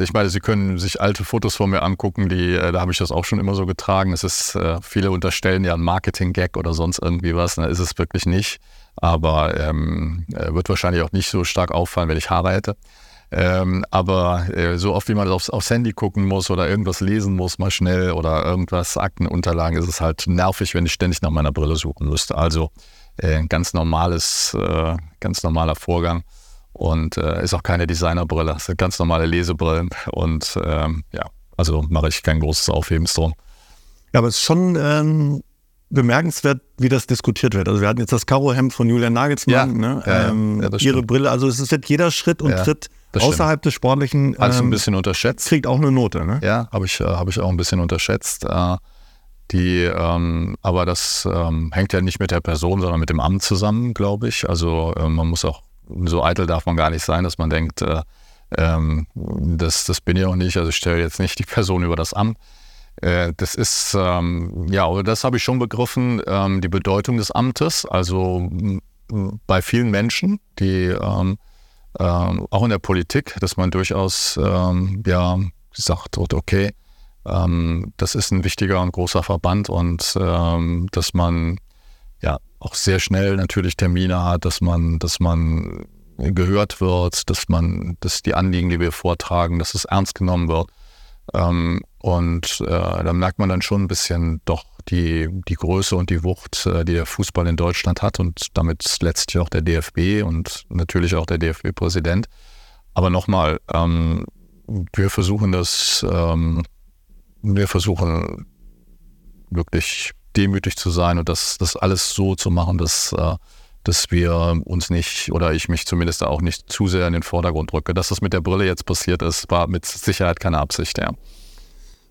ich meine, Sie können sich alte Fotos von mir angucken, die, äh, da habe ich das auch schon immer so getragen. Es ist, äh, viele unterstellen ja ein Marketing-Gag oder sonst irgendwie was, da ist es wirklich nicht aber ähm, äh, wird wahrscheinlich auch nicht so stark auffallen, wenn ich Haare hätte. Ähm, aber äh, so oft wie man aufs, aufs, Handy gucken muss oder irgendwas lesen muss, mal schnell oder irgendwas, Aktenunterlagen, ist es halt nervig, wenn ich ständig nach meiner Brille suchen müsste. Also äh, ganz normales, äh, ganz normaler Vorgang und äh, ist auch keine Designerbrille, es sind ganz normale Lesebrillen und ähm, ja, also mache ich kein großes Aufhebens drum. Ja, aber es ist schon ähm, bemerkenswert, wie das diskutiert wird. Also wir hatten jetzt das Karohemd von Julian Nagelsmann, ja, ne? ja, ähm, ja, ihre Brille, also es wird jeder Schritt und Tritt außerhalb des Sportlichen. Ähm, Alles ein bisschen unterschätzt. Kriegt auch eine Note, ne? Ja, habe ich, äh, hab ich auch ein bisschen unterschätzt. Äh, die, ähm, aber das ähm, hängt ja nicht mit der Person, sondern mit dem Amt zusammen, glaube ich. Also äh, man muss auch, so eitel darf man gar nicht sein, dass man denkt, äh, ähm, das, das bin ich auch nicht. Also ich stelle jetzt nicht die Person über das Amt. Äh, das ist, ähm, ja, das habe ich schon begriffen, ähm, die Bedeutung des Amtes. Also bei vielen Menschen, die ähm, ähm, auch in der Politik, dass man durchaus, ähm, ja, sagt, okay, das ist ein wichtiger und großer Verband und dass man auch sehr schnell natürlich Termine hat, dass man, dass man gehört wird, dass man, dass die Anliegen, die wir vortragen, dass es ernst genommen wird. Ähm, und äh, da merkt man dann schon ein bisschen doch die, die Größe und die Wucht, äh, die der Fußball in Deutschland hat und damit letztlich auch der DFB und natürlich auch der DFB-Präsident. Aber nochmal, ähm, wir versuchen das, ähm, wir versuchen wirklich demütig zu sein und das, das alles so zu machen, dass äh, dass wir uns nicht oder ich mich zumindest auch nicht zu sehr in den Vordergrund drücke. Dass das mit der Brille jetzt passiert ist, war mit Sicherheit keine Absicht, ja.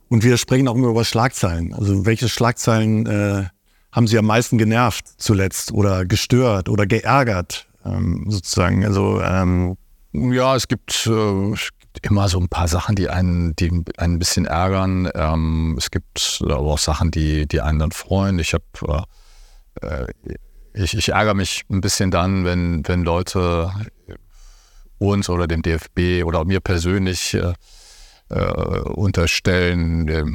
Und wir sprechen auch immer über Schlagzeilen. Also welche Schlagzeilen äh, haben Sie am meisten genervt zuletzt oder gestört oder geärgert ähm, sozusagen? Also ähm ja, es gibt, äh, immer so ein paar Sachen, die einen, die einen ein bisschen ärgern. Ähm, es gibt aber auch Sachen, die, die einen dann freuen. Ich habe äh, äh ich, ich ärgere mich ein bisschen dann, wenn, wenn Leute uns oder dem DFB oder mir persönlich äh, äh, unterstellen, äh,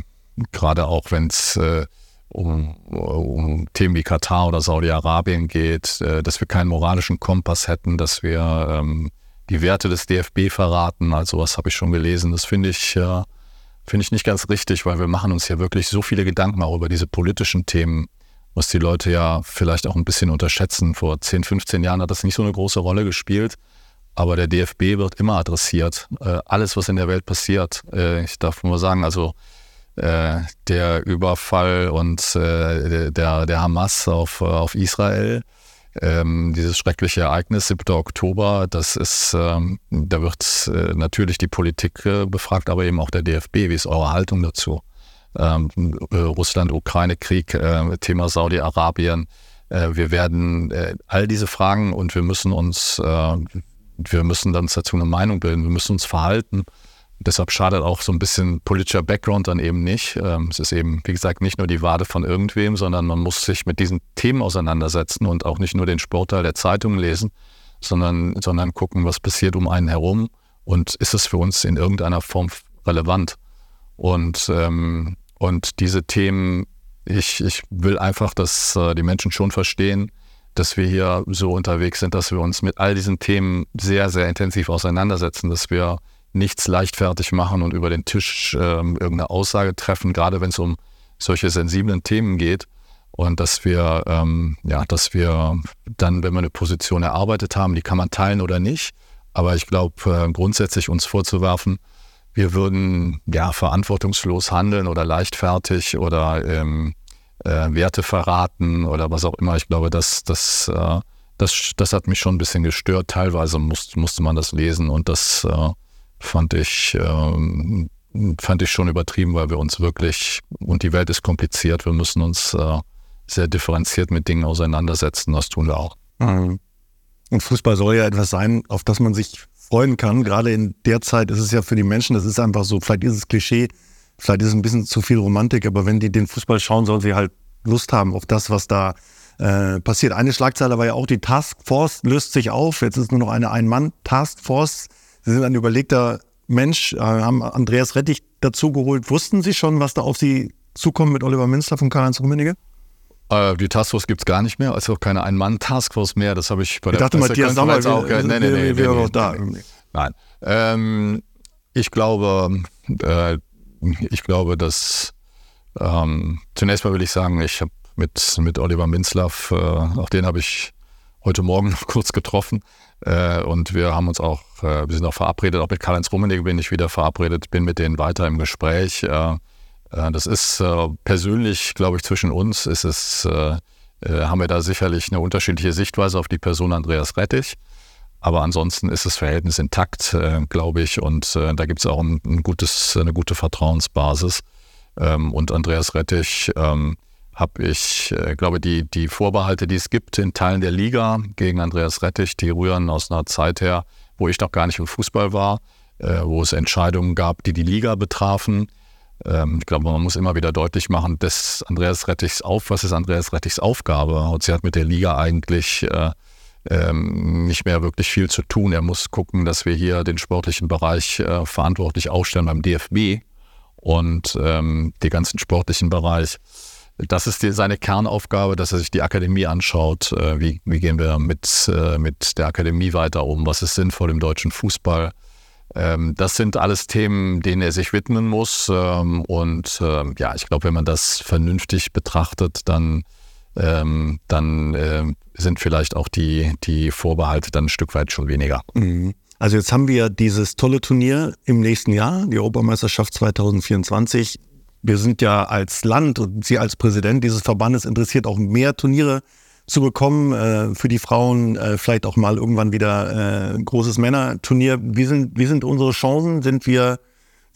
gerade auch wenn es äh, um, um, Themen wie Katar oder Saudi-Arabien geht, äh, dass wir keinen moralischen Kompass hätten, dass wir ähm, die Werte des DFB verraten. Also was habe ich schon gelesen. Das finde ich, äh, finde ich nicht ganz richtig, weil wir machen uns ja wirklich so viele Gedanken auch über diese politischen Themen was die Leute ja vielleicht auch ein bisschen unterschätzen. Vor 10, 15 Jahren hat das nicht so eine große Rolle gespielt, aber der DFB wird immer adressiert. Äh, alles, was in der Welt passiert. Äh, ich darf nur sagen, also äh, der Überfall und der, der Hamas auf, auf Israel, ähm, dieses schreckliche Ereignis, 7. Oktober, das ist, ähm, da wird äh, natürlich die Politik äh, befragt, aber eben auch der DFB. Wie ist eure Haltung dazu? ähm, äh, Russland-Ukraine-Krieg, äh, Thema Saudi-Arabien. Äh, wir werden all diese Fragen und wir müssen uns, wir müssen dann dazu eine Meinung bilden, wir müssen uns verhalten. Deshalb schadet auch so ein bisschen politischer Background dann eben nicht. Ähm, es ist eben, wie gesagt, nicht nur die Wade von irgendwem, sondern man muss sich mit diesen Themen auseinandersetzen und auch nicht nur den Sportteil der Zeitung lesen, sondern, sondern gucken, was passiert um einen herum und ist es für uns in irgendeiner Form relevant. Und, ähm, und diese Themen, ich, ich will einfach, dass äh, die Menschen schon verstehen, dass wir hier so unterwegs sind, dass wir uns mit all diesen Themen sehr, sehr intensiv auseinandersetzen, dass wir nichts leichtfertig machen und über den Tisch ähm, irgendeine Aussage treffen, gerade wenn es um solche sensiblen Themen geht. Und dass wir, ähm, ja, dass wir dann, wenn wir eine Position erarbeitet haben, die kann man teilen oder nicht. Aber ich glaube, äh, grundsätzlich uns vorzuwerfen, wir würden ja verantwortungslos handeln oder leichtfertig oder ähm, äh, Werte verraten oder was auch immer. Ich glaube, das, das, äh, das, das hat mich schon ein bisschen gestört. Teilweise muss, musste man das lesen und das äh, fand ich, ähm, fand ich schon übertrieben, weil wir uns wirklich, und die Welt ist kompliziert, wir müssen uns äh, sehr differenziert mit Dingen auseinandersetzen. Das tun wir auch. Mhm. Und Fußball soll ja etwas sein, auf das man sich freuen kann. Gerade in der Zeit ist es ja für die Menschen, das ist einfach so, vielleicht ist es Klischee, vielleicht ist es ein bisschen zu viel Romantik, aber wenn die den Fußball schauen, sollen sie halt Lust haben auf das, was da äh, passiert. Eine Schlagzeile war ja auch, die Taskforce löst sich auf. Jetzt ist nur noch eine Ein-Mann-Taskforce. Sie sind ein überlegter Mensch, äh, haben Andreas Rettich dazugeholt. Wussten Sie schon, was da auf Sie zukommt mit Oliver Minster von Karl-Heinz Rummenigge? Äh, die Taskforce gibt es gar nicht mehr, also keine Ein-Mann-Taskforce mehr. Das habe ich bei ich der dachte, Matthias Sammer auch. Äh, nee, nee, nee, nee, nee, da. Nein. Ähm, ich glaube, äh, ich glaube, dass ähm, zunächst mal will ich sagen, ich habe mit, mit Oliver Minzlaff, äh, auch den habe ich heute Morgen noch kurz getroffen. Äh, und wir haben uns auch, äh, wir sind auch verabredet, auch mit Karl-Heinz Rummenigge bin ich wieder verabredet, bin mit denen weiter im Gespräch. Äh, äh das ist äh, persönlich, glaube ich, zwischen uns ist es, äh, haben wir da sicherlich eine unterschiedliche Sichtweise auf die Person Andreas Rettich. Aber ansonsten ist das Verhältnis intakt, glaube ich, und da gibt es auch ein, ein, gutes, eine gute Vertrauensbasis. Ähm, und Andreas Rettich, ähm, habe ich, äh, glaube die, die Vorbehalte, die es gibt in Teilen der Liga gegen Andreas Rettich, die rühren aus einer Zeit her, wo ich noch gar nicht im Fußball war, äh, wo es Entscheidungen gab, die die Liga betrafen. Ähm, ich glaube, man muss immer wieder deutlich machen, dass Andreas Rettichs auf, was ist Andreas Rettichs Aufgabe? Und sie hat mit der Liga eigentlich äh, ähm, nicht mehr wirklich viel zu tun. Er muss gucken, dass wir hier den sportlichen Bereich äh, verantwortlich aufstellen beim DFB und ähm, den ganzen sportlichen Bereich das ist die, seine Kernaufgabe, dass er sich die Akademie anschaut. Äh, wie, wie, gehen wir mit, äh, mit der Akademie weiter um? Was ist sinnvoll im deutschen Fußball? Ähm, das sind alles Themen, denen er sich widmen muss. Ähm, und ähm, ja, ich glaube, wenn man das vernünftig betrachtet, dann, ähm, dann äh, sind vielleicht auch die, die Vorbehalte dann ein Stück weit schon weniger. Mhm. Also jetzt haben wir dieses tolle Turnier im nächsten Jahr, die Europameisterschaft 2024 wir sind ja als Land und Sie als Präsident dieses Verbandes interessiert, auch mehr Turniere zu bekommen, äh, für die Frauen äh, vielleicht auch mal irgendwann wieder äh, ein großes Männerturnier. Wie sind, wie sind unsere Chancen? Sind wir,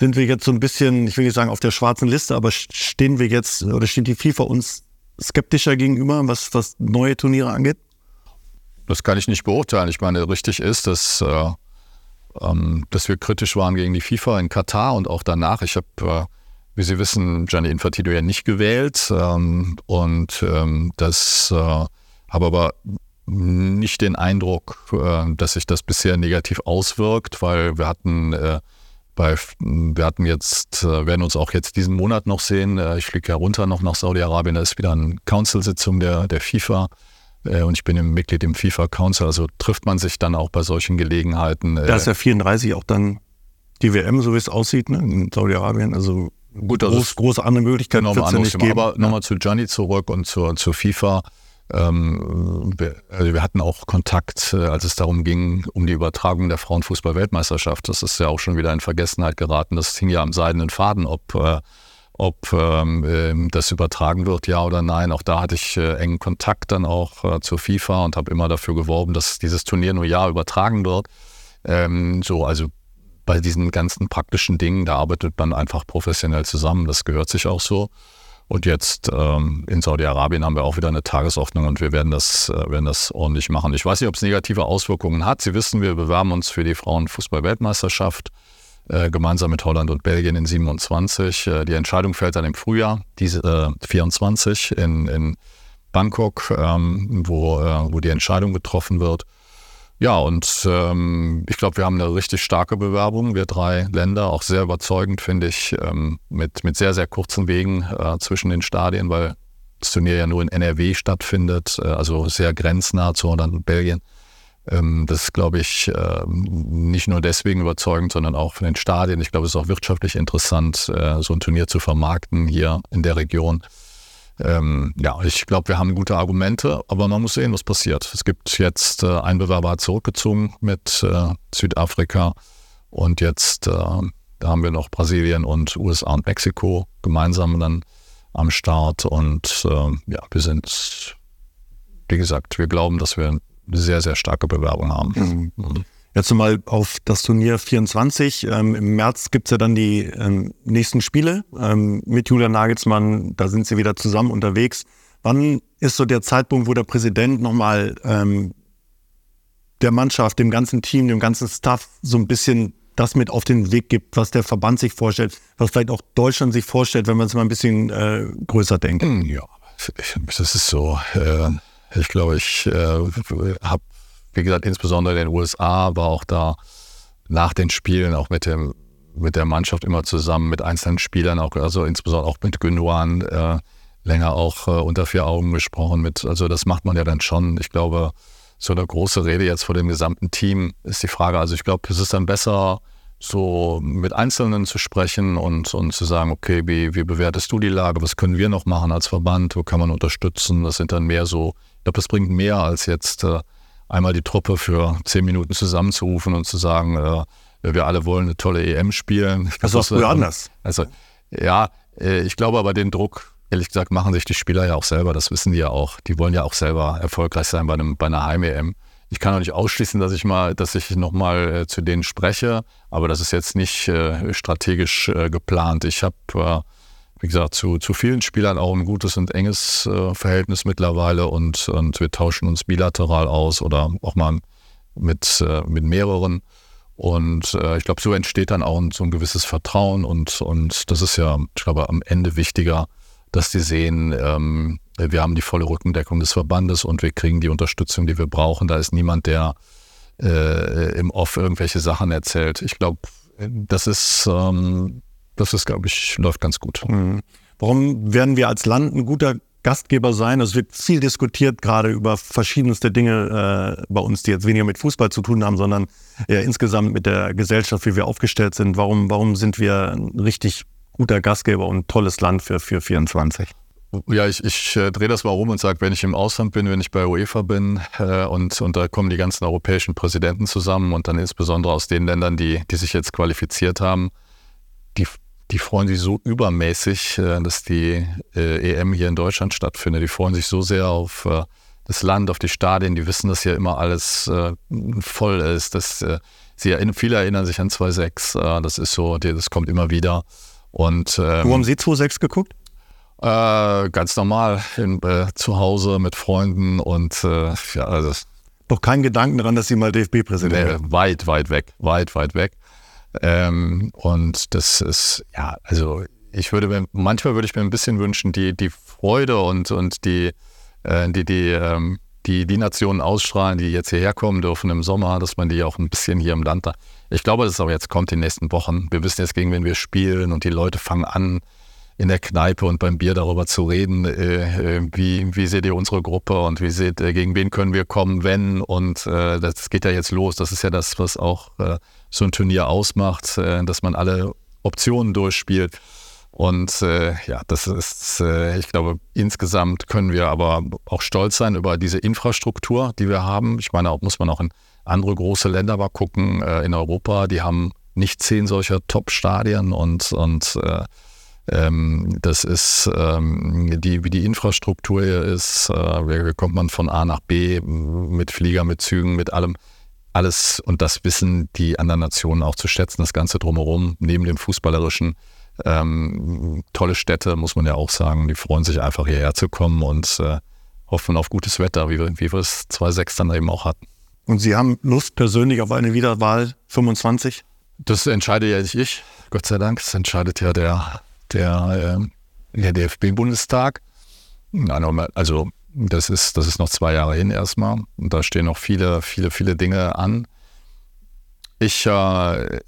sind wir jetzt so ein bisschen, ich will nicht sagen auf der schwarzen Liste, aber stehen wir jetzt oder steht die FIFA uns skeptischer gegenüber, was, was neue Turniere angeht? Das kann ich nicht beurteilen. Ich meine, richtig ist, dass, äh, ähm, dass wir kritisch waren gegen die FIFA in Katar und auch danach. Ich habe äh, wie Sie wissen, Gianni Infantino ja nicht gewählt. Ähm, und ähm, das äh, habe aber nicht den Eindruck, äh, dass sich das bisher negativ auswirkt, weil wir hatten äh, bei, wir hatten jetzt, äh, werden uns auch jetzt diesen Monat noch sehen. Äh, ich fliege ja runter noch nach Saudi-Arabien, da ist wieder eine Council-Sitzung der, der FIFA äh, und ich bin im Mitglied im FIFA Council, also trifft man sich dann auch bei solchen Gelegenheiten. Da ist ja 34 auch dann die WM, so wie es aussieht, ne, in Saudi-Arabien. Also Gut, also groß, große andere Möglichkeiten es ja nicht geben. Aber nochmal zu Gianni zurück und zur, zur FIFA. Ähm, wir, also wir, hatten auch Kontakt, äh, als es darum ging, um die Übertragung der Frauenfußball-Weltmeisterschaft. Das ist ja auch schon wieder in Vergessenheit geraten. Das hing ja am seidenen Faden, ob, äh, ob ähm, ähm, das übertragen wird, ja oder nein. Auch da hatte ich äh, engen Kontakt dann auch äh, zur FIFA und habe immer dafür geworben, dass dieses Turnier nur ja übertragen wird. Ähm, so, also bei diesen ganzen praktischen Dingen, da arbeitet man einfach professionell zusammen. Das gehört sich auch so. Und jetzt ähm, in Saudi-Arabien haben wir auch wieder eine Tagesordnung und wir werden das, äh, werden das ordentlich machen. Ich weiß nicht, ob es negative Auswirkungen hat. Sie wissen, wir bewerben uns für die Frauenfußball-Weltmeisterschaft. äh, gemeinsam mit Holland und Belgien in 27. Äh, die Entscheidung fällt dann im Frühjahr, diese 24 äh, in, in Bangkok, ähm, wo, äh, wo die Entscheidung getroffen wird. Ja, und ähm, ich glaube, wir haben eine richtig starke Bewerbung. Wir drei Länder, auch sehr überzeugend, finde ich, ähm, mit, mit sehr, sehr kurzen Wegen äh, zwischen den Stadien, weil das Turnier ja nur in NRW stattfindet, äh, also sehr grenznah zu Holland und Belgien. Ähm, das ist, glaube ich, äh, nicht nur deswegen überzeugend, sondern auch von den Stadien. Ich glaube, es ist auch wirtschaftlich interessant, äh, so ein Turnier zu vermarkten hier in der Region. Ähm, ja, ich glaube, wir haben gute Argumente, aber man muss sehen, was passiert. Es gibt jetzt äh, ein Bewerber hat zurückgezogen mit äh, Südafrika und jetzt äh, haben wir noch Brasilien und USA und Mexiko gemeinsam dann am Start und ähm, ja, wir sind, wie gesagt, wir glauben, dass wir eine sehr, sehr starke Bewerbung haben. Mhm. Mhm. Jetzt mal auf das Turnier 24. Ähm, Im März gibt es ja dann die ähm, nächsten Spiele ähm, mit Julian Nagelsmann. Da sind sie wieder zusammen unterwegs. Wann ist so der Zeitpunkt, wo der Präsident nochmal ähm, der Mannschaft, dem ganzen Team, dem ganzen Staff so ein bisschen das mit auf den Weg gibt, was der Verband sich vorstellt, was vielleicht auch Deutschland sich vorstellt, wenn man es mal ein bisschen äh, größer denkt? Hm, ja, das ist so. Äh, ich glaube, ich äh, habe wie gesagt, insbesondere in den USA war auch da nach den Spielen auch mit dem mit der Mannschaft immer zusammen, mit einzelnen Spielern, auch, also insbesondere auch mit Gündogan äh, länger auch äh, unter vier Augen gesprochen. Mit, also das macht man ja dann schon. Ich glaube, so eine große Rede jetzt vor dem gesamten Team ist die Frage. Also ich glaube, es ist dann besser, so mit Einzelnen zu sprechen und, und zu sagen, okay, wie, wie bewertest du die Lage? Was können wir noch machen als Verband? Wo kann man unterstützen? Das sind dann mehr so, ich glaube, das bringt mehr als jetzt äh, einmal die Truppe für zehn Minuten zusammenzurufen und zu sagen, äh, wir alle wollen eine tolle EM spielen. Das war früher anders. Also ja, äh, ich glaube aber den Druck, ehrlich gesagt, machen sich die Spieler ja auch selber, das wissen die ja auch. Die wollen ja auch selber erfolgreich sein bei, einem, bei einer Heim-EM. Ich kann auch nicht ausschließen, dass ich mal, dass ich nochmal äh, zu denen spreche, aber das ist jetzt nicht äh, strategisch äh, geplant. Ich habe äh, wie gesagt, zu, zu vielen Spielern auch ein gutes und enges äh, Verhältnis mittlerweile und, und wir tauschen uns bilateral aus oder auch mal mit, äh, mit mehreren. Und äh, ich glaube, so entsteht dann auch so ein gewisses Vertrauen und, und das ist ja, ich glaube, am Ende wichtiger, dass die sehen, ähm, wir haben die volle Rückendeckung des Verbandes und wir kriegen die Unterstützung, die wir brauchen. Da ist niemand, der äh, im Off irgendwelche Sachen erzählt. Ich glaube, das ist ähm, das ist, glaube ich, läuft ganz gut. Mhm. Warum werden wir als Land ein guter Gastgeber sein? Es wird viel diskutiert, gerade über verschiedenste Dinge äh, bei uns, die jetzt weniger mit Fußball zu tun haben, sondern eher insgesamt mit der Gesellschaft, wie wir aufgestellt sind. Warum, warum sind wir ein richtig guter Gastgeber und tolles Land für, für 24? Ja, ich, ich äh, drehe das mal rum und sage, wenn ich im Ausland bin, wenn ich bei UEFA bin äh, und, und da kommen die ganzen europäischen Präsidenten zusammen und dann insbesondere aus den Ländern, die, die sich jetzt qualifiziert haben, die die freuen sich so übermäßig, äh, dass die äh, EM hier in Deutschland stattfindet. Die freuen sich so sehr auf äh, das Land, auf die Stadien. Die wissen, dass hier immer alles voll ist. Dass, sie erinnern, viele erinnern sich an 2.6. das ist so, das kommt immer wieder. Und, ähm, Wo haben Sie 2.6 geguckt? Äh, ganz normal in, äh, zu Hause mit Freunden und äh, ja, also. Doch keinen Gedanken daran, dass Sie mal DFB-Präsident nee, werden? Weit, weit weg, weit, weit weg. Ähm, und das ist, ja, also ich würde mir, manchmal würde ich mir ein bisschen wünschen, die, die Freude und, und die, äh, die, die, ähm, die, die Nationen ausstrahlen, die jetzt hierher kommen dürfen im Sommer, dass man die auch ein bisschen hier im Land da. Ich glaube, dass es aber jetzt kommt in den nächsten Wochen. Wir wissen jetzt, gegen wen wir spielen und die Leute fangen an, in der Kneipe und beim Bier darüber zu reden, äh, äh, wie, wie seht ihr unsere Gruppe und wie seht, äh, gegen wen können wir kommen, wenn und äh, das geht ja jetzt los. Das ist ja das, was auch äh, so ein Turnier ausmacht, äh, dass man alle Optionen durchspielt. Und ja, das ist, ich glaube, insgesamt können wir aber auch stolz sein über diese Infrastruktur, die wir haben. Ich meine, auch muss man auch in andere große Länder mal gucken in Europa, die haben nicht zehn solcher Top-Stadien und, und das ist, ähm, die, wie die Infrastruktur hier ist, äh, wie kommt man von A nach B mit Flieger, mit Zügen, mit allem. Alles und das wissen die anderen Nationen auch zu schätzen, das Ganze drumherum, neben dem Fußballerischen. Ähm, tolle Städte, muss man ja auch sagen. Die freuen sich einfach hierher zu kommen und äh, hoffen auf gutes Wetter, wie wir, wie wir es 2.6 dann eben auch hatten. Und Sie haben Lust persönlich auf eine Wiederwahl 25? Das entscheide ja nicht ich, Gott sei Dank. Das entscheidet ja der, der, äh, der DFB-Bundestag. Also das ist, das ist noch zwei Jahre hin erstmal. Und da stehen noch viele, viele, viele Dinge an. Ich, äh,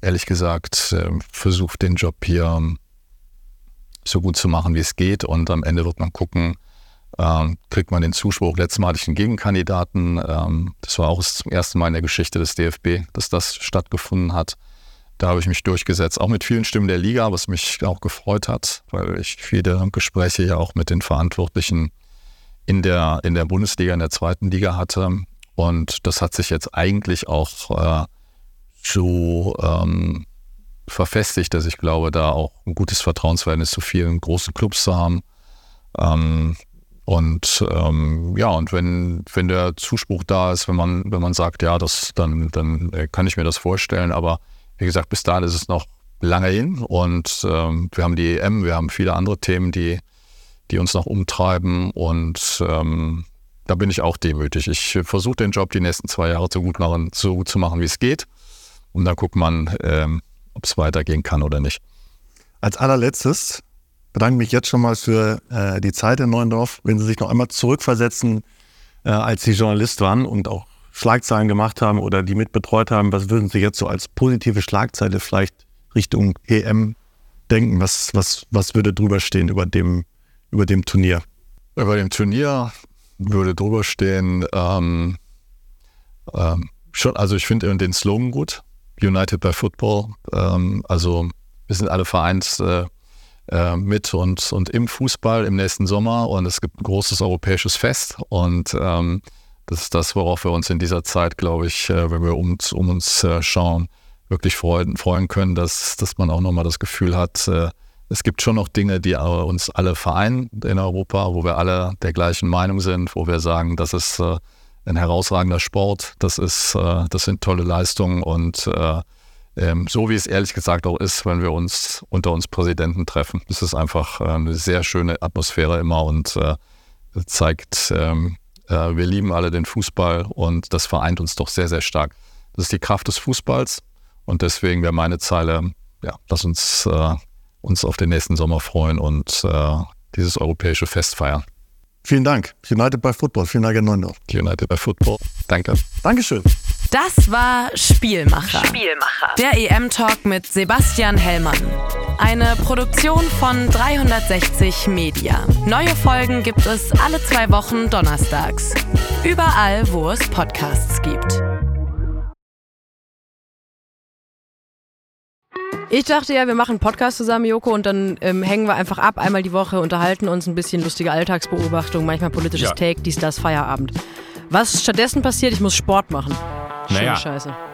ehrlich gesagt, äh, versuche den Job hier so gut zu machen, wie es geht. Und am Ende wird man gucken, ähm, kriegt man den Zuspruch. Letztes Mal hatte ich einen Gegenkandidaten. Ähm, das war auch zum ersten Mal in der Geschichte des DFB, dass das stattgefunden hat. Da habe ich mich durchgesetzt, auch mit vielen Stimmen der Liga, was mich auch gefreut hat, weil ich viele Gespräche ja auch mit den Verantwortlichen in der, in der Bundesliga, in der zweiten Liga hatte. Und das hat sich jetzt eigentlich auch äh, so ähm, verfestigt, dass ich glaube, da auch ein gutes Vertrauensverhältnis zu vielen großen Clubs zu haben. Ähm, und ähm, ja, und wenn, wenn der Zuspruch da ist, wenn man, wenn man sagt, ja, das, dann, dann äh, kann ich mir das vorstellen. Aber wie gesagt, bis dahin ist es noch lange hin und ähm, wir haben die EM, wir haben viele andere Themen, die, die uns noch umtreiben und ähm, da bin ich auch demütig. Ich versuche den Job die nächsten zwei Jahre so gut, machen, so gut zu machen, wie es geht. Und dann guckt man, ähm, ob es weitergehen kann oder nicht. Als allerletztes bedanke mich jetzt schon mal für äh, die Zeit in Neuendorf. Wenn Sie sich noch einmal zurückversetzen, äh, als Sie Journalist waren und auch Schlagzeilen gemacht haben oder die mitbetreut haben, was würden Sie jetzt so als positive Schlagzeile vielleicht Richtung EM denken? Was, was, was würde drüber stehen über dem, über dem Turnier? Über dem Turnier würde drüber stehen, ähm, ähm, schon, also ich finde den Slogan gut, United by Football. Ähm, also wir sind alle vereint äh, äh, mit und, und im Fußball im nächsten Sommer und es gibt ein großes europäisches Fest und ähm, das ist das, worauf wir uns in dieser Zeit, glaube ich, äh, wenn wir um, um uns äh, schauen, wirklich freuen, freuen können, dass, dass man auch nochmal das Gefühl hat, äh, es gibt schon noch Dinge, die uns alle vereinen in Europa, wo wir alle der gleichen Meinung sind, wo wir sagen, das ist ein herausragender Sport, das, ist, das sind tolle Leistungen und ähm, so wie es ehrlich gesagt auch ist, wenn wir uns unter uns Präsidenten treffen. Das ist einfach eine sehr schöne Atmosphäre immer und zeigt, ähm, äh, wir lieben alle den Fußball und das vereint uns doch sehr, sehr stark. Das ist die Kraft des Fußballs und deswegen wäre meine Zeile, ja, lass uns äh, uns auf den nächsten Sommer freuen und äh, dieses europäische Fest feiern. Vielen Dank. United by Football. Vielen Dank, Herr Neundorf. United by Football. Danke. Dankeschön. Das war Spielmacher. Spielmacher. Der EM-Talk mit Sebastian Hellmann. Eine Produktion von 360 Media. Neue Folgen gibt es alle zwei Wochen donnerstags. Überall, wo es Podcasts gibt. Ich dachte ja, wir machen einen Podcast zusammen, Joko, und dann ähm, hängen wir einfach ab, einmal die Woche, unterhalten uns ein bisschen lustige Alltagsbeobachtung, manchmal politisches ja. Take, dies, das, Feierabend. Was stattdessen passiert, ich muss Sport machen. Naja, Scheiße.